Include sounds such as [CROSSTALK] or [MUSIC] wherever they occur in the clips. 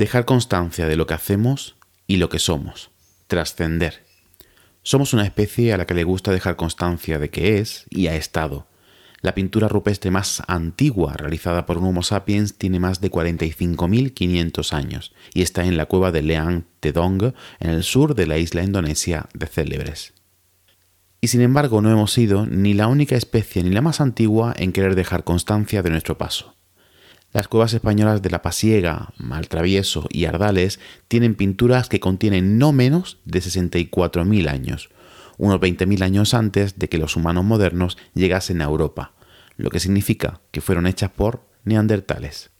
Dejar constancia de lo que hacemos y lo que somos. Trascender. Somos una especie a la que le gusta dejar constancia de que es y ha estado. La pintura rupestre más antigua realizada por un Homo sapiens tiene más de 45.500 años y está en la cueva de Leang Tedong, en el sur de la isla indonesia de Célebres. Y sin embargo no hemos sido ni la única especie ni la más antigua en querer dejar constancia de nuestro paso. Las cuevas españolas de La Pasiega, Maltravieso y Ardales tienen pinturas que contienen no menos de 64.000 años, unos 20.000 años antes de que los humanos modernos llegasen a Europa, lo que significa que fueron hechas por neandertales.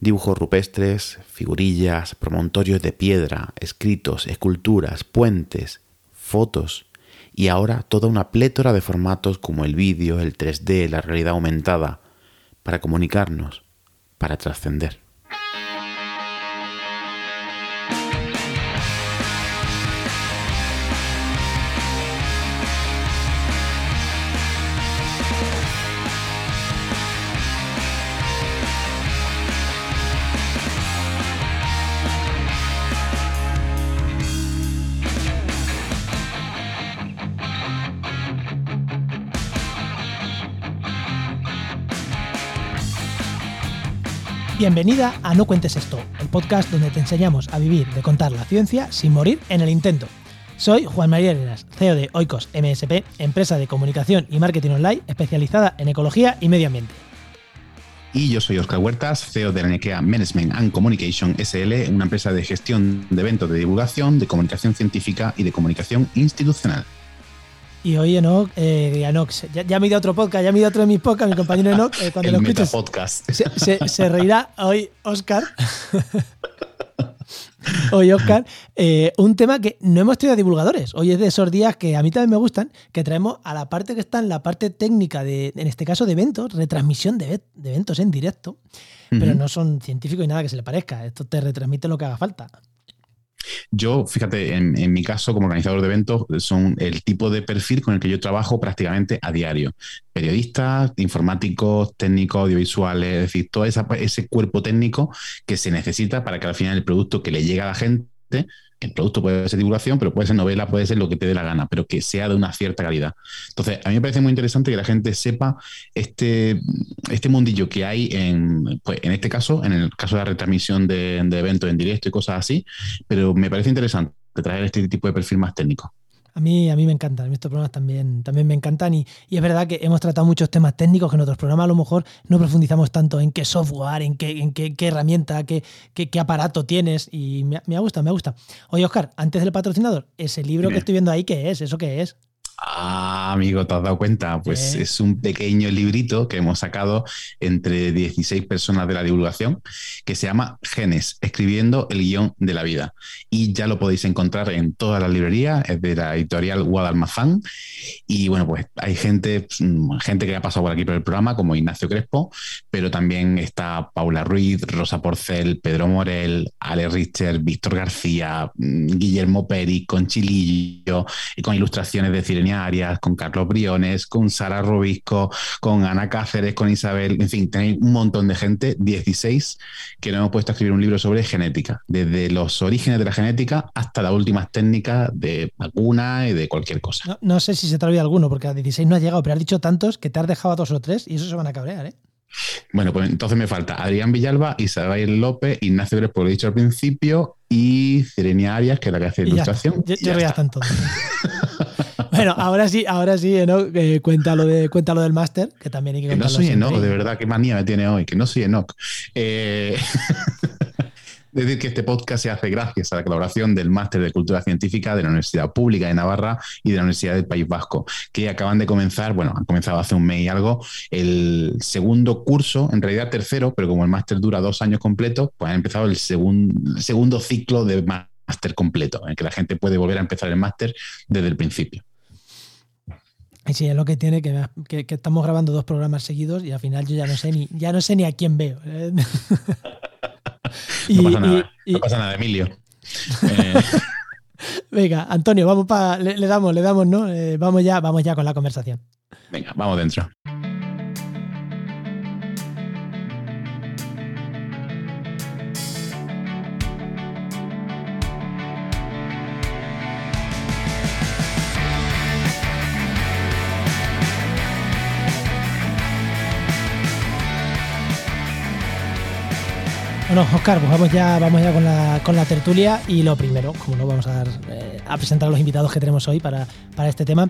Dibujos rupestres, figurillas, promontorios de piedra, escritos, esculturas, puentes, fotos y ahora toda una plétora de formatos como el vídeo, el 3D, la realidad aumentada, para comunicarnos, para trascender. Bienvenida a No Cuentes Esto, el podcast donde te enseñamos a vivir de contar la ciencia sin morir en el intento. Soy Juan María Arenas, CEO de Oikos MSP, empresa de comunicación y marketing online especializada en ecología y medio ambiente. Y yo soy Oscar Huertas, CEO de la NEKEA Management and Communication SL, una empresa de gestión de eventos de divulgación, de comunicación científica y de comunicación institucional. Y hoy Enoch, eh, ya, ya, me he ido a otro podcast, ya me he ido a otro de mis podcasts, mi compañero Enoch, eh, cuando El lo escuches, podcast. Se, se, reirá hoy Oscar. hoy Oscar, eh, un tema que no hemos tenido divulgadores. Hoy es de esos días que a mí también me gustan, que traemos a la parte que está en la parte técnica de, en este caso, de eventos, retransmisión de, de eventos en directo, pero no son científicos y nada que se le parezca. Esto te retransmite lo que haga falta. Yo, fíjate, en, mi caso, como organizador de eventos, son el tipo de perfil con el que yo trabajo prácticamente a diario. Periodistas, informáticos, técnicos, audiovisuales, es decir, todo ese cuerpo técnico que se necesita para que al final el producto que le llega a la gente el producto puede ser divulgación, pero puede ser novela, puede ser lo que te dé la gana, pero que sea de una cierta calidad. Entonces, a mí me parece muy interesante que la gente sepa este, este mundillo que hay en, pues, en este caso, en el caso de la retransmisión de, de eventos en directo y cosas así, pero me parece interesante traer este tipo de perfil más técnico. A mí, a mí me encantan, estos programas también, también me encantan y, es verdad que hemos tratado muchos temas técnicos que en otros programas a lo mejor no profundizamos tanto en qué software, en qué, en qué, herramienta, qué, qué, aparato tienes y me, me gusta, me gusta. Oye, Oscar, antes del patrocinador, ese libro que estoy viendo ahí, ¿qué es? ¿Eso qué es? Ah, amigo, ¿te has dado cuenta? Pues es un pequeño librito que hemos sacado entre 16 personas de la divulgación que se llama Genes, escribiendo el guion de la vida. Y ya lo podéis encontrar en todas las librerías, es de la editorial Guadalmazán. Y bueno, pues hay gente, mm, gente que ha pasado por aquí por el programa, como Ignacio Crespo, pero también está Paula Ruiz, Rosa Porcel, Pedro Morel, Ale Richter, Víctor García, mm, Guillermo Peri, con Chilillo, y con ilustraciones de Arias, con Carlos Briones, con Sara Robisco, con Ana Cáceres, con Isabel, en fin, tenéis un montón de gente, 16, que nos hemos puesto a escribir un libro sobre genética, desde los orígenes de la genética hasta las últimas técnicas de vacuna y de cualquier cosa. No, sé si se te olvida alguno, porque a 16 no has llegado, pero has dicho tantos que te has dejado a dos o tres y eso se van a cabrear, ¿eh? Bueno, pues entonces me falta Adrián Villalba, Isabel López, Ignacio Crespo, lo he dicho al principio, y Cerenia Arias, que es la que hace ilustración. Ya, yo, ya están todos. [LAUGHS] Bueno, ahora sí, ahora sí, Enoch, eh, cuéntalo, de, cuéntalo del máster, que también hay que Que no soy Enoch, de verdad, qué manía me tiene hoy, que no soy Enoch. Eh, [LAUGHS] decir que este podcast se hace gracias a la colaboración del Máster de Cultura Científica de la Universidad Pública de Navarra y de la Universidad del País Vasco, que acaban de comenzar, bueno, han comenzado hace un mes y algo, el segundo curso, en realidad tercero, pero como el máster dura dos años completos, pues han empezado el segundo ciclo de máster completo, en que la gente puede volver a empezar el máster desde el principio. Y sí, es lo que tiene que, que, estamos grabando dos programas seguidos y al final yo ya no sé ni, ya no sé ni a quién veo. ¿eh? [LAUGHS] no, pasa nada, no pasa nada, Emilio. [LAUGHS] Eh. Venga, Antonio, vamos para. Le, damos, le damos, ¿no? Eh, vamos ya, vamos ya con la conversación. Venga, vamos dentro. Bueno, Oscar, pues vamos ya, vamos ya con, la, tertulia y lo primero, como no vamos a, eh, presentar a los invitados que tenemos hoy para, este tema.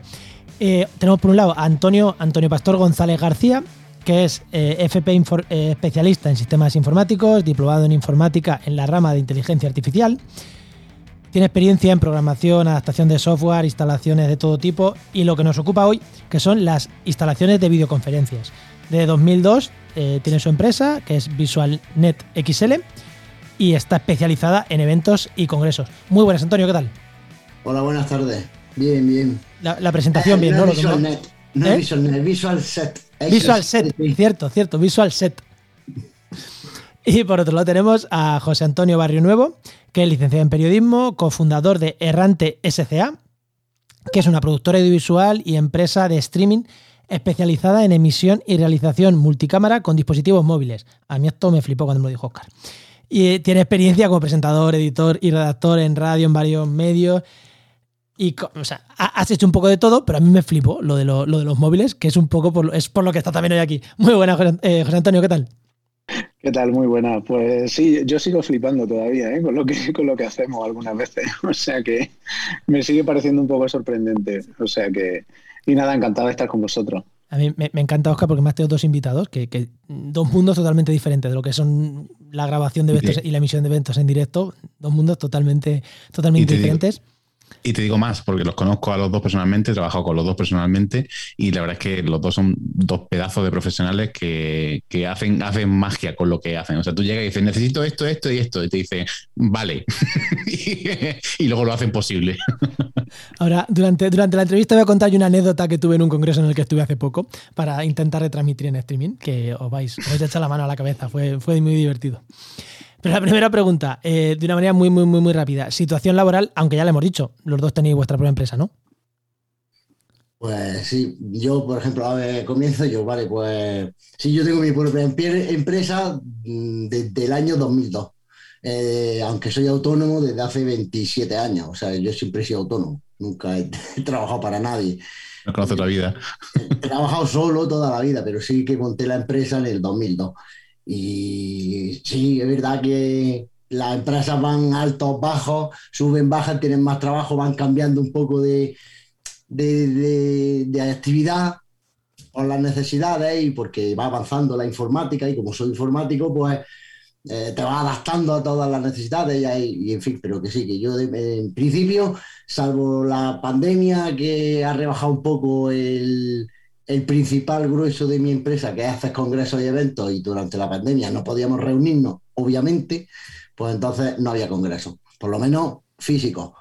Eh, tenemos por un lado a Antonio, Antonio Pastor González García, que es eh, FP especialista en sistemas informáticos, diplomado en informática en la rama de inteligencia artificial. Tiene experiencia en programación, adaptación de software, instalaciones de todo tipo y lo que nos ocupa hoy, que son las instalaciones de videoconferencias. De 2002 eh, tiene su empresa, que es VisualNet XL, y está especializada en eventos y congresos. Muy buenas, Antonio, ¿qué tal? Hola, buenas tardes. Bien, bien. La, presentación, bien, ¿no? VisualNet, no ¿Eh? VisualNet, VisualSet. Visual Set, cierto, cierto, Visual Set. Y por otro lado tenemos a José Antonio Barrio Nuevo, que es licenciado en periodismo, cofundador de Errante SCA, que es una productora audiovisual y empresa de streaming especializada en emisión y realización multicámara con dispositivos móviles. A mí esto me flipó cuando me lo dijo Oscar. Y tiene experiencia como presentador, editor y redactor en radio en varios medios. Y, o sea, has hecho un poco de todo, pero a mí me flipó lo de, lo, de los móviles, que es un poco por, es por lo que está también hoy aquí. Muy buena, eh, José, Antonio, ¿qué tal? ¿Qué tal? Muy buena. Pues sí, yo sigo flipando todavía ¿eh? con, lo que, con lo que hacemos algunas veces. [LAUGHS] O sea que me sigue pareciendo un poco sorprendente. O sea que, y nada, encantado de estar con vosotros. A mí me, encanta, Oscar, porque me has tenido dos invitados, que, dos mundos totalmente diferentes de lo que son la grabación de eventos y la emisión de eventos en directo, dos mundos totalmente, totalmente diferentes. Y te digo más, porque los conozco a los dos personalmente, he trabajado con los dos personalmente y la verdad es que los dos son dos pedazos de profesionales que, hacen, hacen magia con lo que hacen. O sea, tú llegas y dices, necesito esto, esto y esto, y te dicen, vale. [LAUGHS] y, luego lo hacen posible. [LAUGHS] Ahora, durante, durante la entrevista voy a contar una anécdota que tuve en un congreso en el que estuve hace poco para intentar retransmitir en streaming, que os vais, os vais a echar la mano a la cabeza, fue, fue muy divertido. Pero la primera pregunta, eh, de una manera muy, muy, muy, muy rápida. Situación laboral, aunque ya le hemos dicho, los dos tenéis vuestra propia empresa, ¿no? Pues sí, yo, por ejemplo, a ver, comienzo yo, vale, pues sí, yo tengo mi propia empresa mm, desde el año 2002, eh, aunque soy autónomo desde hace 27 años, o sea, yo siempre he sido autónomo, nunca he, [LAUGHS] trabajado para nadie. No conoces la vida. He trabajado solo toda la vida, pero sí que monté la empresa en el 2002. Y sí, es verdad que las empresas van altos, bajos, suben, bajan, tienen más trabajo, van cambiando un poco de, de, actividad por las necesidades y porque va avanzando la informática y como soy informático, pues eh, te vas adaptando a todas las necesidades y, y, en fin, pero que sí, que yo en principio, salvo la pandemia que ha rebajado un poco el, el principal grueso de mi empresa, que hace congresos y eventos, y durante la pandemia no podíamos reunirnos, obviamente, pues entonces no había congreso, por lo menos físico.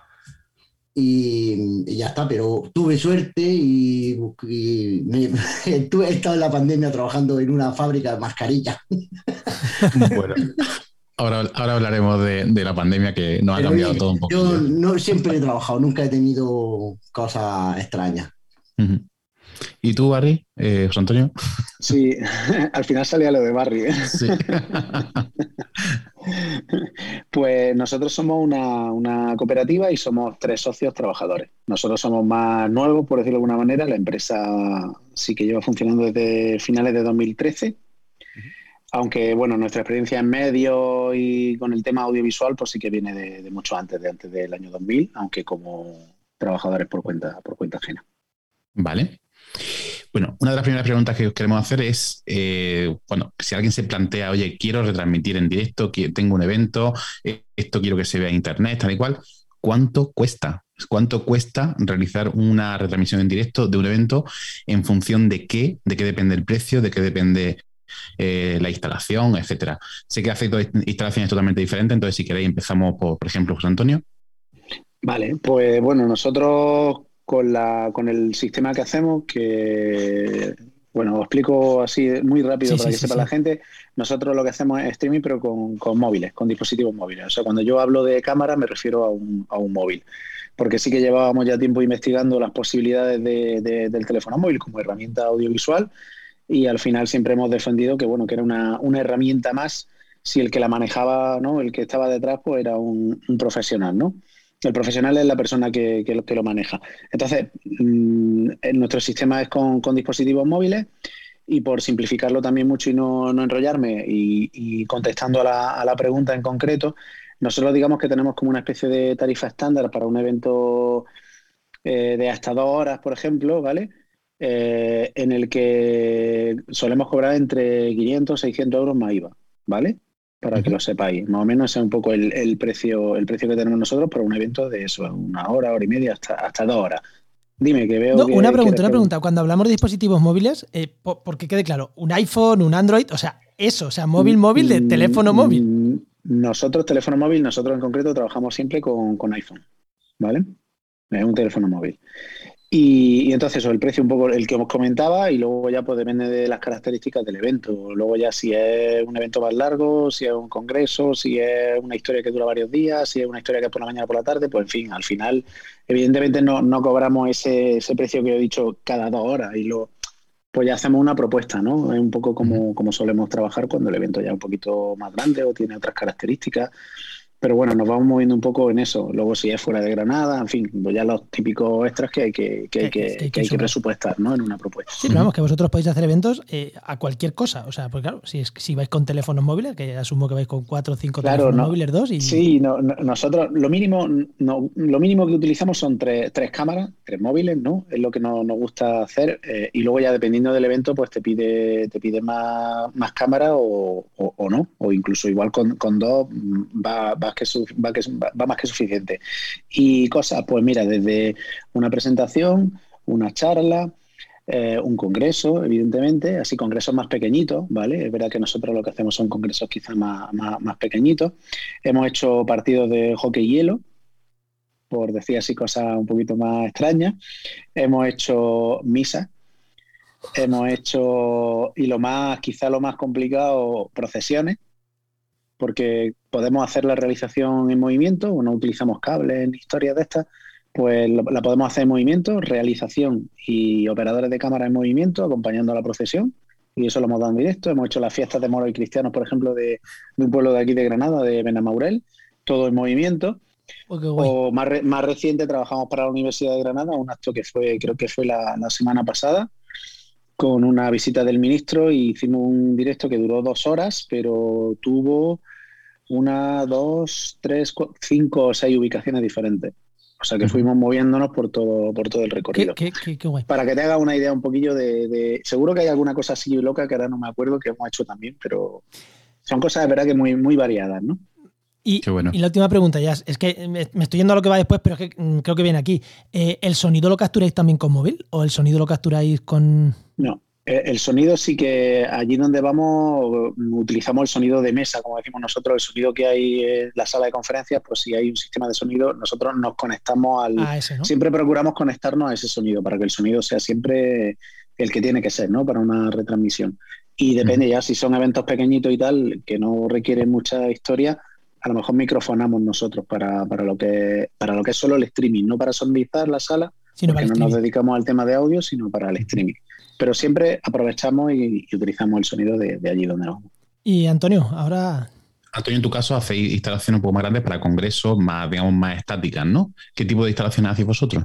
Y, ya está, pero tuve suerte y, [LAUGHS] he estado en la pandemia trabajando en una fábrica de mascarillas. [LAUGHS] Bueno, ahora, ahora hablaremos de, la pandemia que nos ha cambiado todo un poco. Yo no siempre he trabajado, nunca he tenido cosas extrañas. ¿Y tú, Barry? Eh, José Antonio. Sí, [LAUGHS] al final salía lo de Barry. ¿eh? [LAUGHS] pues nosotros somos una, cooperativa y somos tres socios trabajadores. Nosotros somos más nuevos, por decirlo de alguna manera. La empresa sí que lleva funcionando desde finales de 2013. Aunque, bueno, nuestra experiencia en medio y con el tema audiovisual, pues sí que viene de, de mucho antes, de antes del año 2000, aunque como trabajadores por cuenta, por cuenta ajena. Vale. Bueno, una de las primeras preguntas que os queremos hacer es, eh, bueno, si alguien se plantea, oye, quiero retransmitir en directo, tengo un evento, eh, esto quiero que se vea en internet, tal y cual, ¿cuánto cuesta? ¿Cuánto cuesta realizar una retransmisión en directo de un evento en función de qué? ¿De qué depende el precio? ¿De qué depende eh, la instalación, etcétera? Sé que hacéis instalaciones totalmente diferentes, entonces si queréis empezamos por, por ejemplo, José Antonio. Vale, pues bueno, nosotros con, la, con el sistema que hacemos, que, bueno, os explico así muy rápido para que sepa la gente. Nosotros lo que hacemos es streaming, pero con, móviles, con dispositivos móviles. O sea, cuando yo hablo de cámara me refiero a un, a un móvil. Porque sí que llevábamos ya tiempo investigando las posibilidades de, del teléfono móvil como herramienta audiovisual y al final siempre hemos defendido que, bueno, que era una, una herramienta más si el que la manejaba, ¿no? El que estaba detrás, pues era un, un profesional, ¿no? El profesional es la persona que, lo, maneja. Entonces, mm, nuestro sistema es con, dispositivos móviles y por simplificarlo también mucho y no, enrollarme y, contestando a la, pregunta en concreto, nosotros digamos que tenemos como una especie de tarifa estándar para un evento eh, de hasta dos horas, por ejemplo, ¿vale? Eh, en el que solemos cobrar entre 500 y 600 euros más IVA, ¿vale? Para que lo sepáis. Más o menos es un poco el, precio, el precio que tenemos nosotros para un evento de eso, una hora, hora y media, hasta, hasta dos horas. Dime, que veo. una pregunta, una pregunta. Cuando hablamos de dispositivos móviles, eh, porque quede claro, un iPhone, un Android, o sea, eso, o sea, móvil, móvil, de teléfono mm, móvil. Nosotros, teléfono móvil, nosotros en concreto trabajamos siempre con, con iPhone, ¿vale? Es un teléfono móvil. Y, entonces eso, el precio un poco el que os comentaba y luego ya pues depende de las características del evento. Luego ya si es un evento más largo, si es un congreso, si es una historia que dura varios días, si es una historia que es por la mañana o por la tarde, pues en fin, al final evidentemente no, no cobramos ese, ese precio que he dicho cada dos horas y lo pues ya hacemos una propuesta, ¿no? Es un poco como, como solemos trabajar cuando el evento ya es un poquito más grande o tiene otras características. Pero bueno, nos vamos moviendo un poco en eso. Luego, si es fuera de Granada, en fin, pues ya los típicos extras que hay que, que, hay que, que, hay que presupuestar ¿no? en una propuesta. Sí, pero vamos, que vosotros podéis hacer eventos eh, a cualquier cosa. O sea, porque claro, si, es, si vais con teléfonos móviles, que asumo que vais con cuatro o cinco teléfonos móviles, dos. Y... Sí, nosotros lo mínimo, no, lo mínimo que utilizamos son tres, tres cámaras, tres móviles, ¿no? Es lo que nos, nos gusta hacer. Eh, y luego ya dependiendo del evento, pues te pide, te pide más, más cámaras o, o, no. O incluso igual con, con dos va, va que, va, más que suficiente. Y cosas, pues mira, desde una presentación, una charla, eh, un congreso, evidentemente, así congresos más pequeñitos, ¿vale? Es verdad que nosotros lo que hacemos son congresos quizás más, más, pequeñitos. Hemos hecho partidos de hockey hielo, por decir así cosas un poquito más extrañas. Hemos hecho misas, hemos hecho, y lo más, quizá lo más complicado, procesiones porque podemos hacer la realización en movimiento, o no utilizamos cables en historias de estas, pues la podemos hacer en movimiento, realización y operadores de cámara en movimiento, acompañando a la procesión, y eso lo hemos dado en directo. Hemos hecho las fiestas de moros y cristianos, por ejemplo, de, un pueblo de aquí de Granada, de Benamaurel, todo en movimiento. Oh, o más, más reciente trabajamos para la Universidad de Granada, un acto que fue, creo que fue la, la semana pasada, con una visita del ministro y hicimos un directo que duró dos horas, pero tuvo una, dos, tres, cinco o seis ubicaciones diferentes. O sea que fuimos moviéndonos por todo, por todo el recorrido. Para que te haga una idea un poquillo de, Seguro que hay alguna cosa así loca que ahora no me acuerdo que hemos hecho también, pero son cosas de verdad que muy, muy variadas, ¿no? Y, y, la última pregunta ya es que me, estoy yendo a lo que va después, pero es que mm, creo que viene aquí. Eh, ¿El sonido lo capturáis también con móvil o el sonido lo capturáis con...? No, eh, el sonido sí que allí donde vamos utilizamos el sonido de mesa, como decimos nosotros, el sonido que hay en la sala de conferencias, pues si hay un sistema de sonido, nosotros nos conectamos al... Siempre procuramos conectarnos a ese sonido para que el sonido sea siempre el que tiene que ser, ¿no? Para una retransmisión. Y depende ya si son eventos pequeñitos y tal, que no requieren mucha historia, a lo mejor microfonamos nosotros para, lo que para lo que es solo el streaming, no para sonorizar la sala, sino porque no nos dedicamos al tema de audio, sino para el streaming. Pero siempre aprovechamos y, utilizamos el sonido de, allí donde vamos. Y Antonio, ahora Antonio, en tu caso hacéis instalaciones un poco más grandes para congresos más, digamos, más estáticas, ¿no? ¿Qué tipo de instalaciones hacéis vosotros?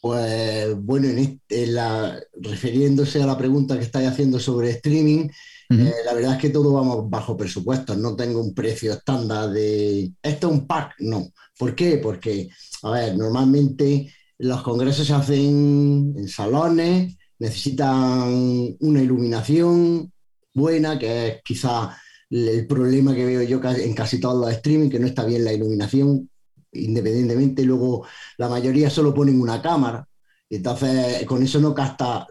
Pues bueno, la, refiriéndose a la pregunta que estáis haciendo sobre streaming, eh, la verdad es que todo vamos bajo presupuesto, no tengo un precio estándar de esto es un pack, no. ¿Por qué? Porque, a ver, normalmente los congresos se hacen en salones, necesitan una iluminación buena, que es quizá el problema que veo yo en casi todos los streaming, que no está bien la iluminación, independientemente, luego la mayoría solo ponen una cámara, entonces, con eso no gastas,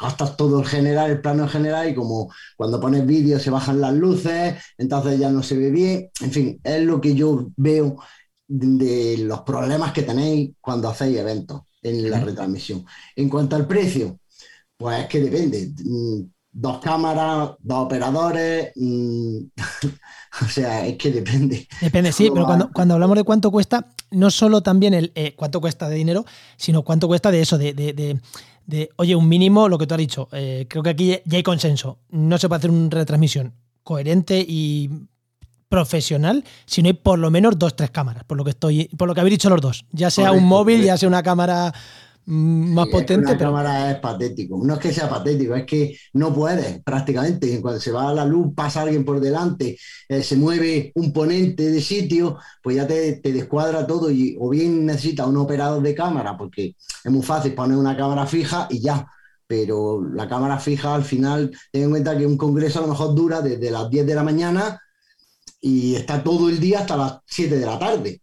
gastas todo el general, el plano general, y como cuando pones vídeo se bajan las luces, entonces ya no se ve bien. En fin, es lo que yo veo de, los problemas que tenéis cuando hacéis eventos en la retransmisión. En cuanto al precio, pues es que depende. Mm, dos cámaras, dos operadores. Mm, [LAUGHS] o sea, es que depende. Depende, sí, pero cuando, cuando hablamos de cuánto cuesta, no solo también el eh, cuánto cuesta de dinero, sino cuánto cuesta de eso, de, de, de, oye, un mínimo, lo que tú has dicho. Eh, creo que aquí ya hay consenso. No se puede hacer una retransmisión coherente y profesional si no hay por lo menos dos, tres cámaras, por lo que estoy, por lo que habéis dicho los dos. Ya sea un móvil, ya sea una cámara mm, más potente. la cámara es patético. No es que sea patético, es que no puedes prácticamente. Cuando se va a la luz, pasa alguien por delante, eh, se mueve un ponente de sitio, pues ya te, te descuadra todo. Y, o bien necesitas un operador de cámara, porque es muy fácil poner una cámara fija y ya pero la cámara fija al final, ten en cuenta que un congreso a lo mejor dura desde las 10 de la mañana y está todo el día hasta las 7 de la tarde,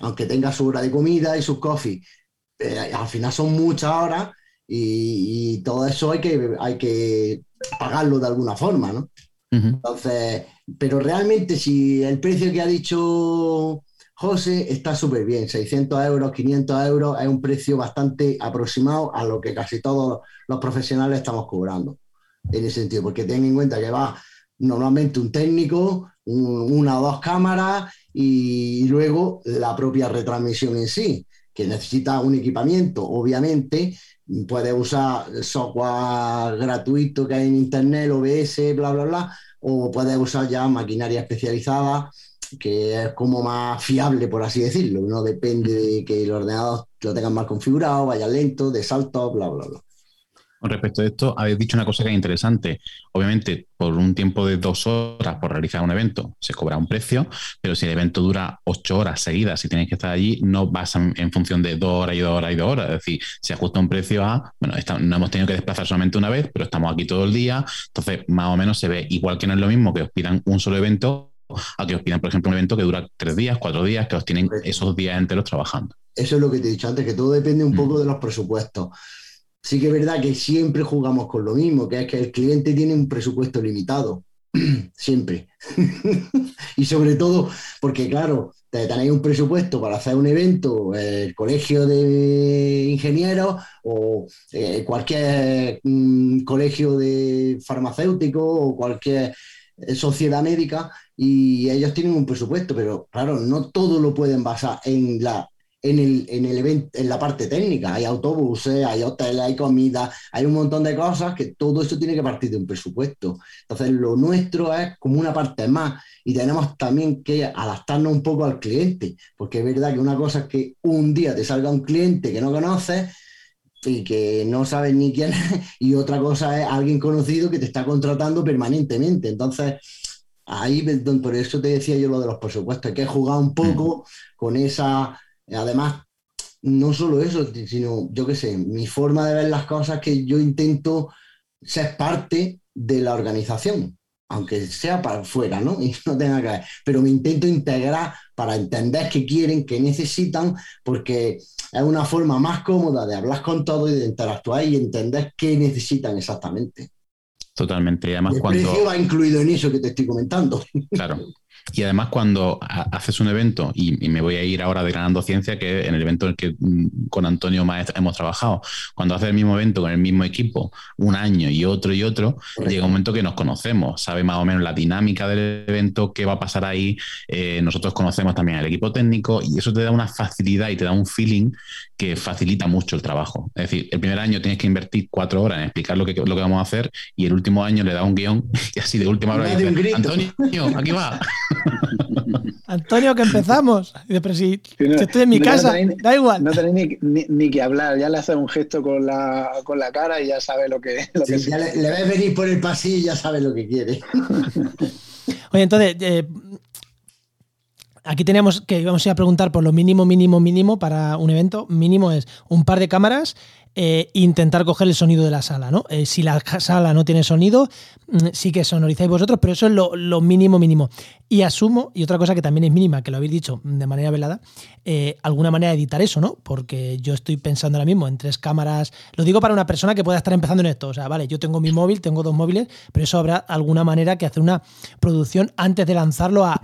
aunque tenga su hora de comida y sus coffee. Eh, al final son muchas horas y, todo eso hay que, hay que pagarlo de alguna forma, ¿no? Entonces, pero realmente si el precio que ha dicho José está súper bien, 600 euros, 500 euros es un precio bastante aproximado a lo que casi todos los profesionales estamos cobrando en ese sentido, porque ten en cuenta que va normalmente un técnico, una o dos cámaras y luego la propia retransmisión en sí, necesita un equipamiento, obviamente, puede usar software gratuito que hay en internet, OBS, bla, bla, bla, o puede usar ya maquinaria especializada que es como más fiable, por así decirlo. No depende de que el ordenador lo tengan mal configurado, vaya lento, de salto, bla, bla, bla. Con respecto a esto, habéis dicho una cosa que es interesante. Obviamente, por un tiempo de dos horas por realizar un evento, se cobra un precio, pero si el evento dura ocho horas seguidas y tienes que estar allí, no vas en, función de dos horas y dos horas y dos horas. Es decir, se ajusta un precio a, bueno, no hemos tenido que desplazar solamente una vez, pero estamos aquí todo el día. Entonces, más o menos se ve igual que no es lo mismo que os pidan un solo evento a que os pidan, por ejemplo, un evento que dura tres días, cuatro días, que os tienen esos días enteros trabajando. Eso es lo que te he dicho antes, que todo depende un mm. poco de los presupuestos. Sí que es verdad que siempre jugamos con lo mismo, que es que el cliente tiene un presupuesto limitado, [CLEARS THROAT] siempre. [LAUGHS] y sobre todo porque, claro, tenéis un presupuesto para hacer un evento, el colegio de ingenieros o eh, cualquier mm, colegio de farmacéutico o cualquier eh, sociedad médica y ellos tienen un presupuesto, pero claro, no todo lo pueden basar en la en el, en el evento, en la parte técnica. Hay autobuses, hay hoteles, hay comida, hay un montón de cosas que todo eso tiene que partir de un presupuesto. Entonces, lo nuestro es como una parte más y tenemos también que adaptarnos un poco al cliente, porque es verdad que una cosa es que un día te salga un cliente que no conoces y que no sabes ni quién es, y otra cosa es alguien conocido que te está contratando permanentemente. Entonces, ahí por eso te decía yo lo de los presupuestos, hay que jugar un poco mm. con esa, además, no solo eso, sino, yo qué sé, mi forma de ver las cosas que yo intento ser parte de la organización, aunque sea para afuera, ¿no? [LAUGHS] Y no tenga que ver, pero me intento integrar para entender qué quieren, qué necesitan, porque es una forma más cómoda de hablar con todo y de interactuar y entender qué necesitan exactamente. Totalmente. Además, el cuando... precio va incluido en eso que te estoy comentando. Claro. [LAUGHS] Y además cuando haces un evento, y, me voy a ir ahora de Ganando Ciencia, que en el evento en el que mm, con Antonio Maestro hemos trabajado, cuando haces el mismo evento con el mismo equipo, un año y otro y otro, llega un momento que nos conocemos, sabe más o menos la dinámica del evento, qué va a pasar ahí, eh, nosotros conocemos también al equipo técnico y eso te da una facilidad y te da un feeling que facilita mucho el trabajo. Es decir, el primer año tienes que invertir cuatro horas en explicar lo que, lo que vamos a hacer y el último año le da un guion [LAUGHS] y así de última hora dice, Antonio, aquí va. [LAUGHS] [LAUGHS] Antonio, que empezamos. Pero si, estoy en mi casa, da igual. No tenéis ni, que hablar, ya le haces un gesto con la, con la cara y ya sabe lo que, lo ya le, ves venir por el pasillo y ya sabe lo que quiere. [LAUGHS] Oye, entonces, eh, aquí tenemos que vamos a, a preguntar por lo mínimo, mínimo, mínimo para un evento. Mínimo es un par de cámaras eh, intentar coger el sonido de la sala, ¿no? Eh, si la sala no tiene sonido, mm, sí que sonorizáis vosotros, pero eso es lo, mínimo mínimo. Y asumo, y otra cosa que también es mínima, que lo habéis dicho de manera velada, eh, alguna manera de editar eso, ¿no? Porque yo estoy pensando ahora mismo en tres cámaras, lo digo para una persona que pueda estar empezando en esto, o sea, vale, yo tengo mi móvil, tengo dos móviles, pero eso habrá alguna manera que hacer una producción antes de lanzarlo a...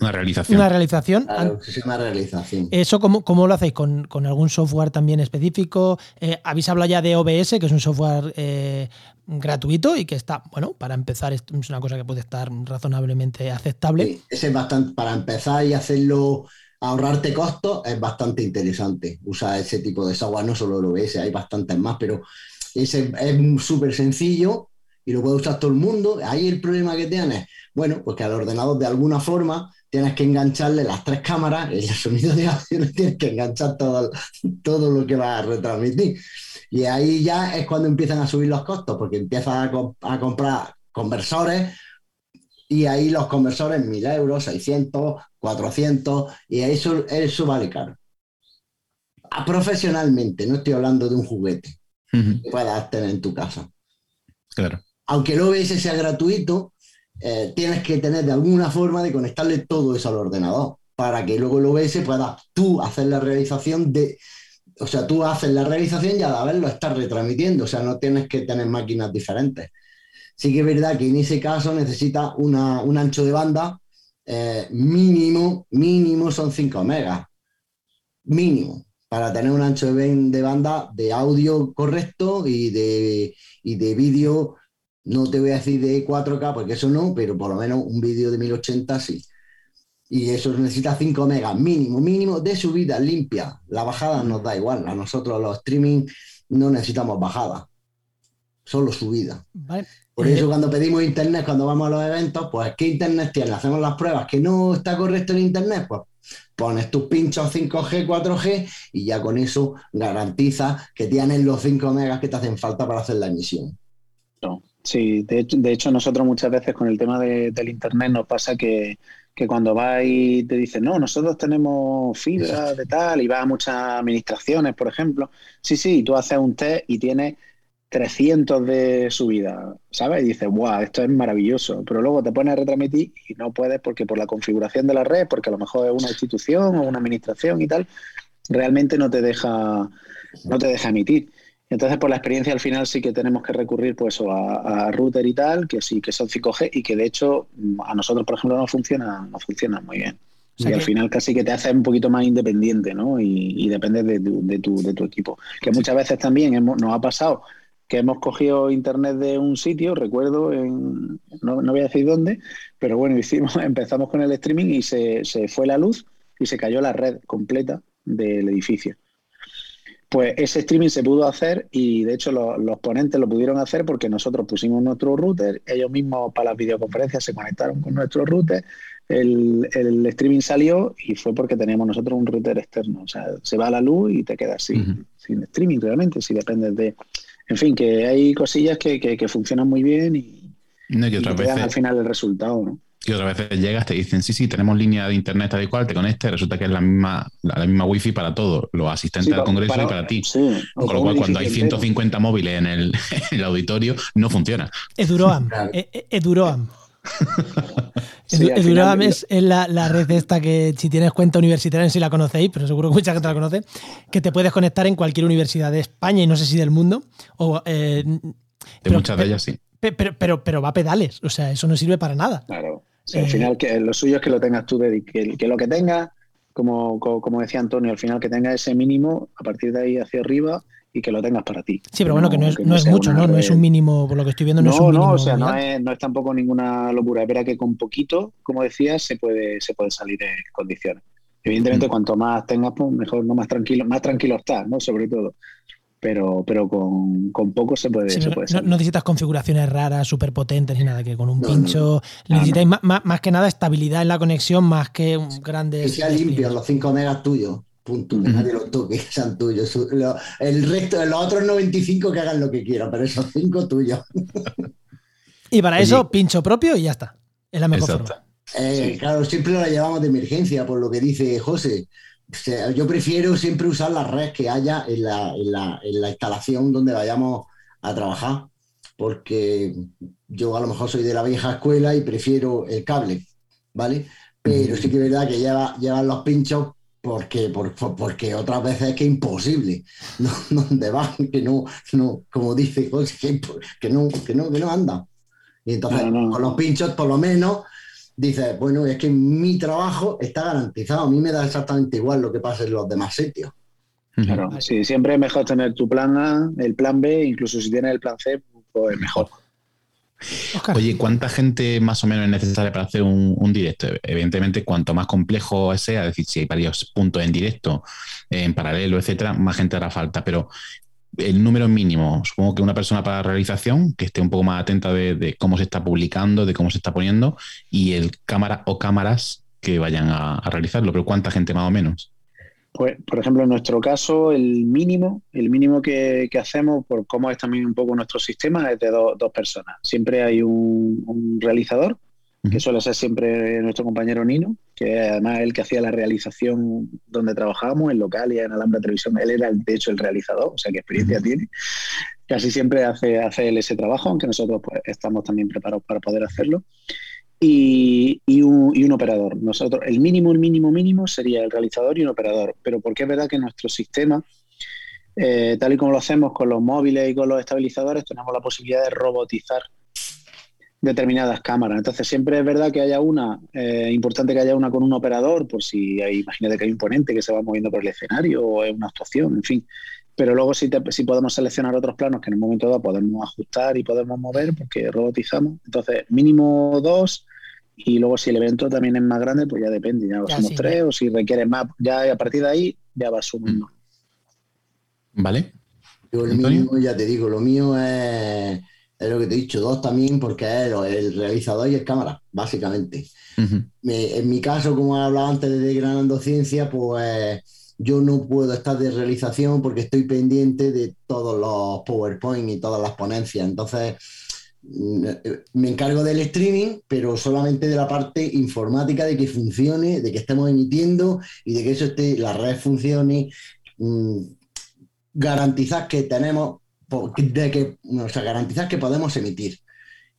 Una realización. Una realización. Claro, llama realización. ¿Eso cómo, cómo lo hacéis? ¿Con, algún software también específico? Eh, Habéis hablado ya de OBS, que es un software eh, gratuito y que está, bueno, para empezar es una cosa que puede estar razonablemente aceptable. Sí, ese es bastante, para empezar y hacerlo, ahorrarte costos, es bastante interesante usar ese tipo de software, no solo el OBS, hay bastantes más, pero ese es súper sencillo y lo puede usar todo el mundo. Ahí el problema que tienes, bueno, pues que al ordenador de alguna forma tienes que engancharle las tres cámaras, el sonido de audio tienes que enganchar todo, todo lo que va a retransmitir. Y ahí ya es cuando empiezan a subir los costos, porque empiezas a, comprar conversores y ahí los conversores 1000 euros, 600, 400 y eso, eso vale caro. Ah, profesionalmente, no estoy hablando de un juguete que puedas tener en tu casa. Claro. Aunque el OBS sea gratuito, eh, tienes que tener de alguna forma de conectarle todo eso al ordenador para que luego el OBS pueda tú hacer la realización de, o sea, tú haces la realización y a la vez lo estás retransmitiendo, o sea, no tienes que tener máquinas diferentes. Sí que es verdad que en ese caso necesita un ancho de banda eh, mínimo, mínimo son 5 megas, mínimo, para tener un ancho de banda de audio correcto y de, y de vídeo no te voy a decir de 4K, porque eso no, pero por lo menos un vídeo de 1080 sí. Y eso necesita 5 megas mínimo, mínimo de subida limpia. La bajada nos da igual. A nosotros los streaming no necesitamos bajada, solo subida. Por eso eh, cuando pedimos internet, cuando vamos a los eventos, pues ¿qué internet tiene? Hacemos las pruebas que no está correcto el internet, pues pones tus pinchos 5G, 4G y ya con eso garantiza que tienes los 5 megas que te hacen falta para hacer la emisión. Sí, de hecho, de hecho, nosotros muchas veces con el tema del Internet nos pasa que, cuando vas y te dicen, no, nosotros tenemos fibra de tal y vas a muchas administraciones, por ejemplo. Sí, sí, tú haces un test y tienes 300 de subida, ¿sabes? Y dices, wow, esto es maravilloso. Pero luego te pones a retransmitir y no puedes porque por la configuración de la red, porque a lo mejor es una institución o una administración y tal, realmente no te deja, no te deja emitir. Entonces, por la experiencia al final sí que tenemos que recurrir pues a, router y tal, que sí que son 5G y que de hecho a nosotros, por ejemplo, no funciona, no funciona muy bien. y al final casi que te hace un poquito más independiente, ¿no? Y, depende de tu, de, tu, equipo. Que muchas veces también nos ha pasado que hemos cogido internet de un sitio, recuerdo, en, no, no voy a decir dónde, pero bueno, [LAUGHS] hicimos, empezamos con el streaming y se, se fue la luz y se cayó la red completa del edificio. Pues ese streaming se pudo hacer y de hecho los ponentes lo pudieron hacer porque nosotros pusimos nuestro router, ellos mismos para las videoconferencias se conectaron con nuestro router, el, streaming salió y fue porque teníamos nosotros un router externo. O sea, se va la luz y te quedas sin, sin streaming realmente, si dependes de... En fin, que hay cosillas que, que, funcionan muy bien y, no, y, al final el resultado, ¿no? Y otras veces llegas, te dicen, sí, sí, tenemos línea de internet adecuada, te conectas, resulta que es la misma, la, misma wifi para todos, los asistentes del Congreso y para ti. Con lo cual, cuando hay 150 móviles [LAUGHS] en el, auditorio, no funciona. Eduroam. Eduroam. Eduroam es, la, red esta que si tienes cuenta universitaria, no sé si la conocéis, pero seguro que mucha gente la conoce, que te puedes conectar en cualquier universidad de España y no sé si del mundo. O, eh, de muchas de ellas sí. Pero, pero, pero, va a pedales, o sea, eso no sirve para nada. Claro al eh, final, que lo suyo es que lo tengas tú, que, que lo que tengas, como, como, decía Antonio, al final que tenga ese mínimo, a partir de ahí hacia arriba, y que lo tengas para ti. Sí, pero bueno, que no es, no es mucho, ¿no? No es un mínimo, por lo que estoy viendo, no, es un mínimo. No, o sea, no es, no es, tampoco ninguna locura. Es verdad que con poquito, como decías, se puede, se puede salir en condiciones. Evidentemente, mm. cuanto más tengas, pues mejor, no más tranquilo, más tranquilo estás, ¿no? Sobre todo pero, pero con, poco se puede, no, necesitas configuraciones raras, súper potentes ni nada, que con un pincho necesitáis más, que nada estabilidad en la conexión más que un grande... Que sea limpio, los 5 megas tuyos, punto, nadie los toque, [LAUGHS] sean tuyos. el resto, los otros 95 que hagan lo que quieran, pero esos 5 tuyos. [LAUGHS] y para eso, pincho propio y ya está. Es la mejor forma. Eh, claro, siempre lo llevamos de emergencia, por lo que dice José yo prefiero siempre usar la red que haya en la, instalación donde vayamos a trabajar, porque yo a lo mejor soy de la vieja escuela y prefiero el cable, ¿vale? Pero sí que es verdad que lleva, llevan los pinchos porque, porque otras veces es que es imposible. [LAUGHS] ¿no? Donde van, que no, no como dice José, que, no, que, no, que no anda. Y entonces, con los pinchos, por lo menos, dices, bueno, es que mi trabajo está garantizado. A mí me da exactamente igual lo que pase en los demás sitios. Claro, sí, siempre es mejor tener tu plan A, el plan B, incluso si tienes el plan C, pues mejor. Oye, ¿cuánta gente más o menos es necesaria para hacer un, directo? Evidentemente, cuanto más complejo sea, es decir, si hay varios puntos en directo, en paralelo, etcétera, más gente hará falta. Pero el número mínimo, supongo que una persona para realización que esté un poco más atenta de, cómo se está publicando, de cómo se está poniendo, y el cámara o cámaras que vayan a, realizarlo, pero ¿cuánta gente más o menos? Pues, por ejemplo, en nuestro caso, el mínimo, el mínimo que, hacemos, por cómo es también un poco nuestro sistema, es de dos personas. Siempre hay un realizador que suele ser siempre nuestro compañero Nino, que además el que hacía la realización donde trabajábamos, en local y en Alhambra Televisión. Él era, de hecho, el realizador, o sea, qué experiencia tiene. Casi siempre hace, hace él ese trabajo, aunque nosotros pues, estamos también preparados para poder hacerlo. Y, un, operador. Nosotros, el mínimo, el mínimo, mínimo sería el realizador y un operador. Pero porque es verdad que nuestro sistema, eh, tal y como lo hacemos con los móviles y con los estabilizadores, tenemos la posibilidad de robotizar determinadas cámaras. Entonces siempre es verdad que haya una, eh, importante que haya una con un operador, por si hay, imagínate que hay un ponente que se va moviendo por el escenario o es una actuación, en fin. Pero luego si, si podemos seleccionar otros planos que en un momento dado podemos ajustar y podemos mover porque robotizamos. Entonces mínimo dos y luego si el evento también es más grande, pues ya depende, ya, somos tres o si requiere más, ya a partir de ahí ya va sumando. Mm. ¿Vale? Yo el mínimo, ya te digo, lo mío es es lo que te he dicho, dos también porque es el realizador y el cámara, básicamente. en mi caso, como he hablado antes de Granando Ciencia, pues yo no puedo estar de realización porque estoy pendiente de todos los PowerPoint y todas las ponencias. Entonces, mm, me encargo del streaming, pero solamente de la parte informática, de que funcione, de que estemos emitiendo y de que eso esté, la red funcione. Mm, garantizar que tenemos de que, o sea, garantizar que podemos emitir.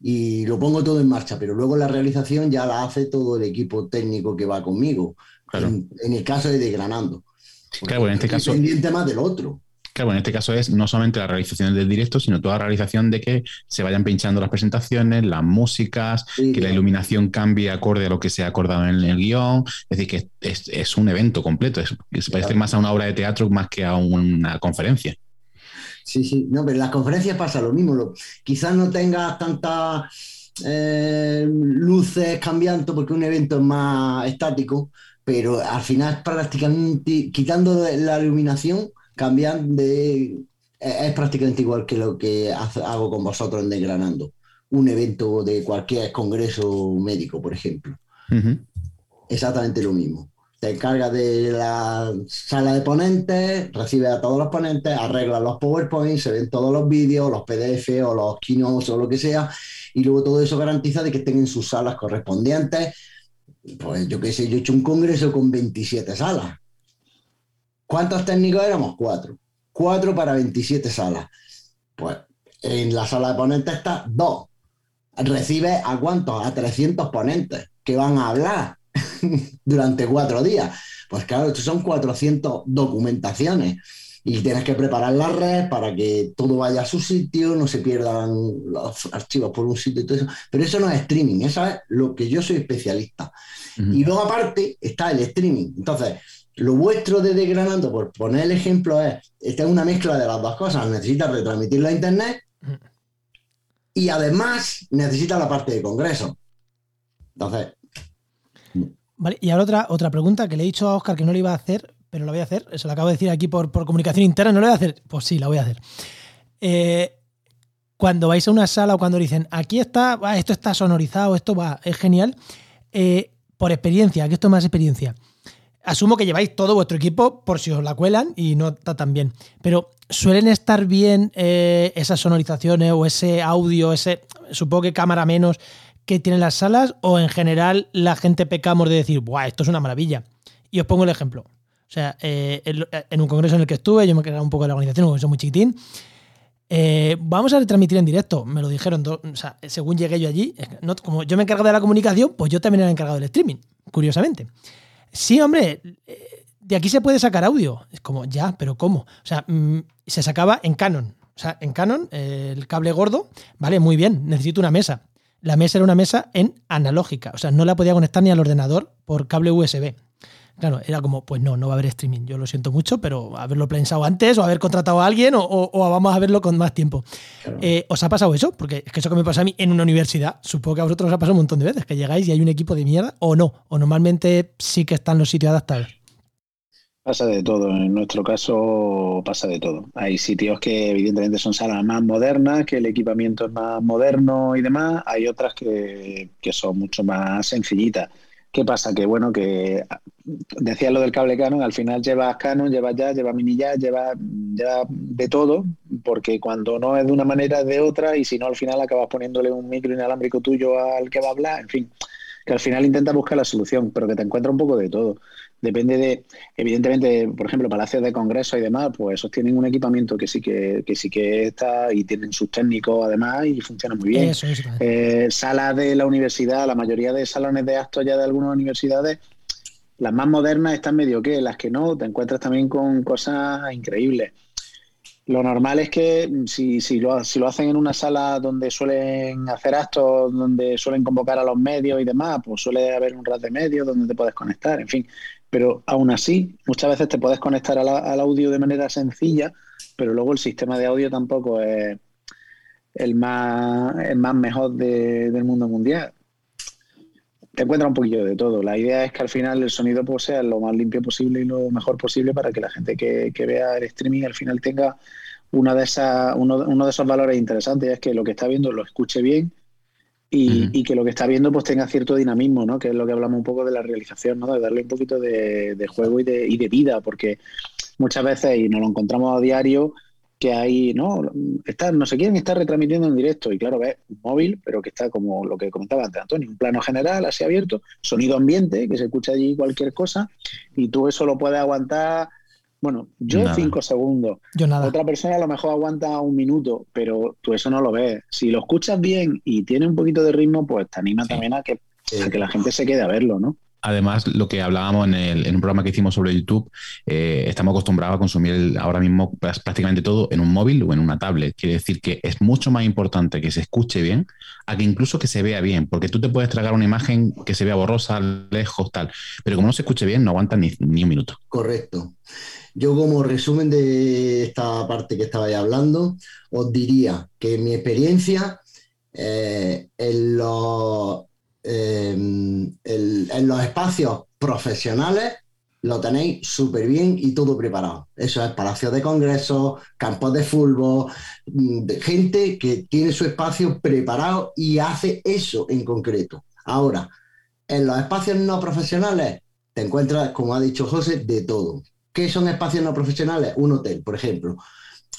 Y lo pongo todo en marcha, pero luego la realización ya la hace todo el equipo técnico que va conmigo. En, el caso de Desgranando. Claro, en este caso. Pendiente más del otro. Claro, en este caso es no solamente la realización del directo, sino toda la realización de que se vayan pinchando las presentaciones, las músicas, que la iluminación cambie acorde a lo que se ha acordado en el guion. Es decir, que es, un evento completo. Es, se parece más a una obra de teatro más que a una conferencia. Sí, sí, no, pero en las conferencias pasa lo mismo. quizás no tengas tantas eh, luces cambiando porque un evento es más estático, pero al final prácticamente, quitando la iluminación, cambian de... Es prácticamente igual que lo que hago con vosotros en Desgranando. Un evento de cualquier congreso médico, por ejemplo. Exactamente lo mismo te encargas de la sala de ponentes, recibes a todos los ponentes, arreglas los PowerPoint, se ven todos los vídeos, los PDF o los keynotes o lo que sea, y luego todo eso garantiza de que estén en sus salas correspondientes. Pues yo qué sé, yo he hecho un congreso con 27 salas. ¿Cuántos técnicos éramos? Cuatro. Cuatro para 27 salas. Pues en la sala de ponentes está dos. Recibe a cuántos? A 300 ponentes que van a hablar [LAUGHS] durante cuatro días. Pues claro, estos son 400 documentaciones y tienes que preparar la red para que todo vaya a su sitio, no se pierdan los archivos por un sitio y todo eso. Pero eso no es streaming, eso es lo que yo soy especialista. Y luego aparte está el streaming. Entonces, lo vuestro de Desgranando, por poner el ejemplo, es, esta es una mezcla de las dos cosas. Necesitas retransmitirlo a Internet y además necesitas la parte de congreso. Entonces, Vale, y ahora otra, otra pregunta que le he dicho a Oscar que no le iba a hacer, pero lo voy a hacer. Eso lo acabo de decir aquí por, comunicación interna, ¿no lo voy a hacer? Pues sí, la voy a hacer. Eh, cuando vais a una sala o cuando dicen, aquí está, esto está sonorizado, esto va, es genial, eh, por experiencia, que esto es más experiencia. Asumo que lleváis todo vuestro equipo por si os la cuelan y no está tan bien. Pero suelen estar bien eh, esas sonorizaciones o ese audio, ese, supongo que cámara menos, que tienen las salas o en general la gente pecamos de decir, ¡buah, esto es una maravilla! Y os pongo el ejemplo. O sea, eh, en un congreso en el que estuve, yo me quedaba un poco de la organización, un soy muy chiquitín. Eh, vamos a retransmitir en directo, me lo dijeron, o sea, según llegué yo allí, como yo me encargo de la comunicación, pues yo también era encargado del streaming, curiosamente. Sí, hombre, eh, de aquí se puede sacar audio. Es como, ya, pero ¿cómo? O sea, mm, se sacaba en Canon. O sea, en Canon, el cable gordo, vale, muy bien, necesito una mesa la mesa era una mesa en analógica, o sea, no la podía conectar ni al ordenador por cable USB. Claro, era como, pues no, no va a haber streaming. Yo lo siento mucho, pero haberlo pensado antes o haber contratado a alguien o, vamos a verlo con más tiempo. Eh, ¿Os ha pasado eso? Porque es que eso que me pasa a mí en una universidad, supongo que a vosotros os ha pasado un montón de veces, que llegáis y hay un equipo de mierda o no, o normalmente sí que están los sitios adaptados. Pasa de todo, en nuestro caso pasa de todo. Hay sitios que evidentemente son salas más modernas, que el equipamiento es más moderno y demás. Hay otras que, son mucho más sencillitas. ¿Qué pasa? Que bueno, que decía lo del cable Canon, al final llevas Canon, llevas ya, llevas mini ya, llevas, de todo, porque cuando no es de una manera es de otra, y si no, al final acabas poniéndole un micro inalámbrico tuyo al que va a hablar, en fin, que al final intenta buscar la solución, pero que te encuentra un poco de todo. Depende de, evidentemente, por ejemplo, palacios de congreso y demás, pues esos tienen un equipamiento que sí que, sí que está y tienen sus técnicos además y funciona muy bien. Eh, salas de la universidad, la mayoría de salones de actos ya de algunas universidades, las más modernas están medio que, las que no, te encuentras también con cosas increíbles. Lo normal es que mm, si, si, lo, si lo hacen en una sala donde suelen hacer actos, donde suelen convocar a los medios y demás, pues suele haber un rat de medios donde te puedes conectar, en fin. Pero aún así, muchas veces te puedes conectar al audio de manera sencilla, pero luego el sistema de audio tampoco es el más, el más mejor del mundo mundial. Te encuentra un poquillo de todo. La idea es que al final el sonido pues, sea lo más limpio posible y lo mejor posible para que la gente que, que vea el streaming al final tenga una de esas, uno, uno, de esos valores interesantes es que lo que está viendo lo escuche bien y, que lo que está viendo pues tenga cierto dinamismo, ¿no? Que es lo que hablamos un poco de la realización, ¿no? De darle un poquito de, juego y de, y de vida, porque muchas veces, y nos lo encontramos a diario, que hay, ¿no? Está, no sé quién está retransmitiendo en directo y claro, ves un móvil, pero que está como lo que comentaba antes Antonio, un plano general así abierto, sonido ambiente, que se escucha allí cualquier cosa y tú eso lo puedes aguantar bueno, yo cinco segundos. Yo nada. Otra persona a lo mejor aguanta un minuto, pero tú eso no lo ves. Si lo escuchas bien y tiene un poquito de ritmo, pues te anima también a que, a que la gente se quede a verlo, ¿no? Además, lo que hablábamos en, el, un programa que hicimos sobre YouTube, eh, estamos acostumbrados a consumir ahora mismo prácticamente todo en un móvil o en una tablet. Quiere decir que es mucho más importante que se escuche bien a que incluso que se vea bien, porque tú te puedes tragar una imagen que se vea borrosa, lejos, tal, pero como no se escuche bien, no aguanta ni, ni un minuto. Correcto. Yo como resumen de esta parte que estaba hablando, os diría que mi experiencia eh, en, los, em, en, los espacios profesionales lo tenéis súper bien y todo preparado. Eso es palacios de congresos, campos de fútbol, mm, gente que tiene su espacio preparado y hace eso en concreto. Ahora, en los espacios no profesionales te encuentras, como ha dicho José, de todo. ¿Qué son espacios no profesionales? Un hotel, por ejemplo.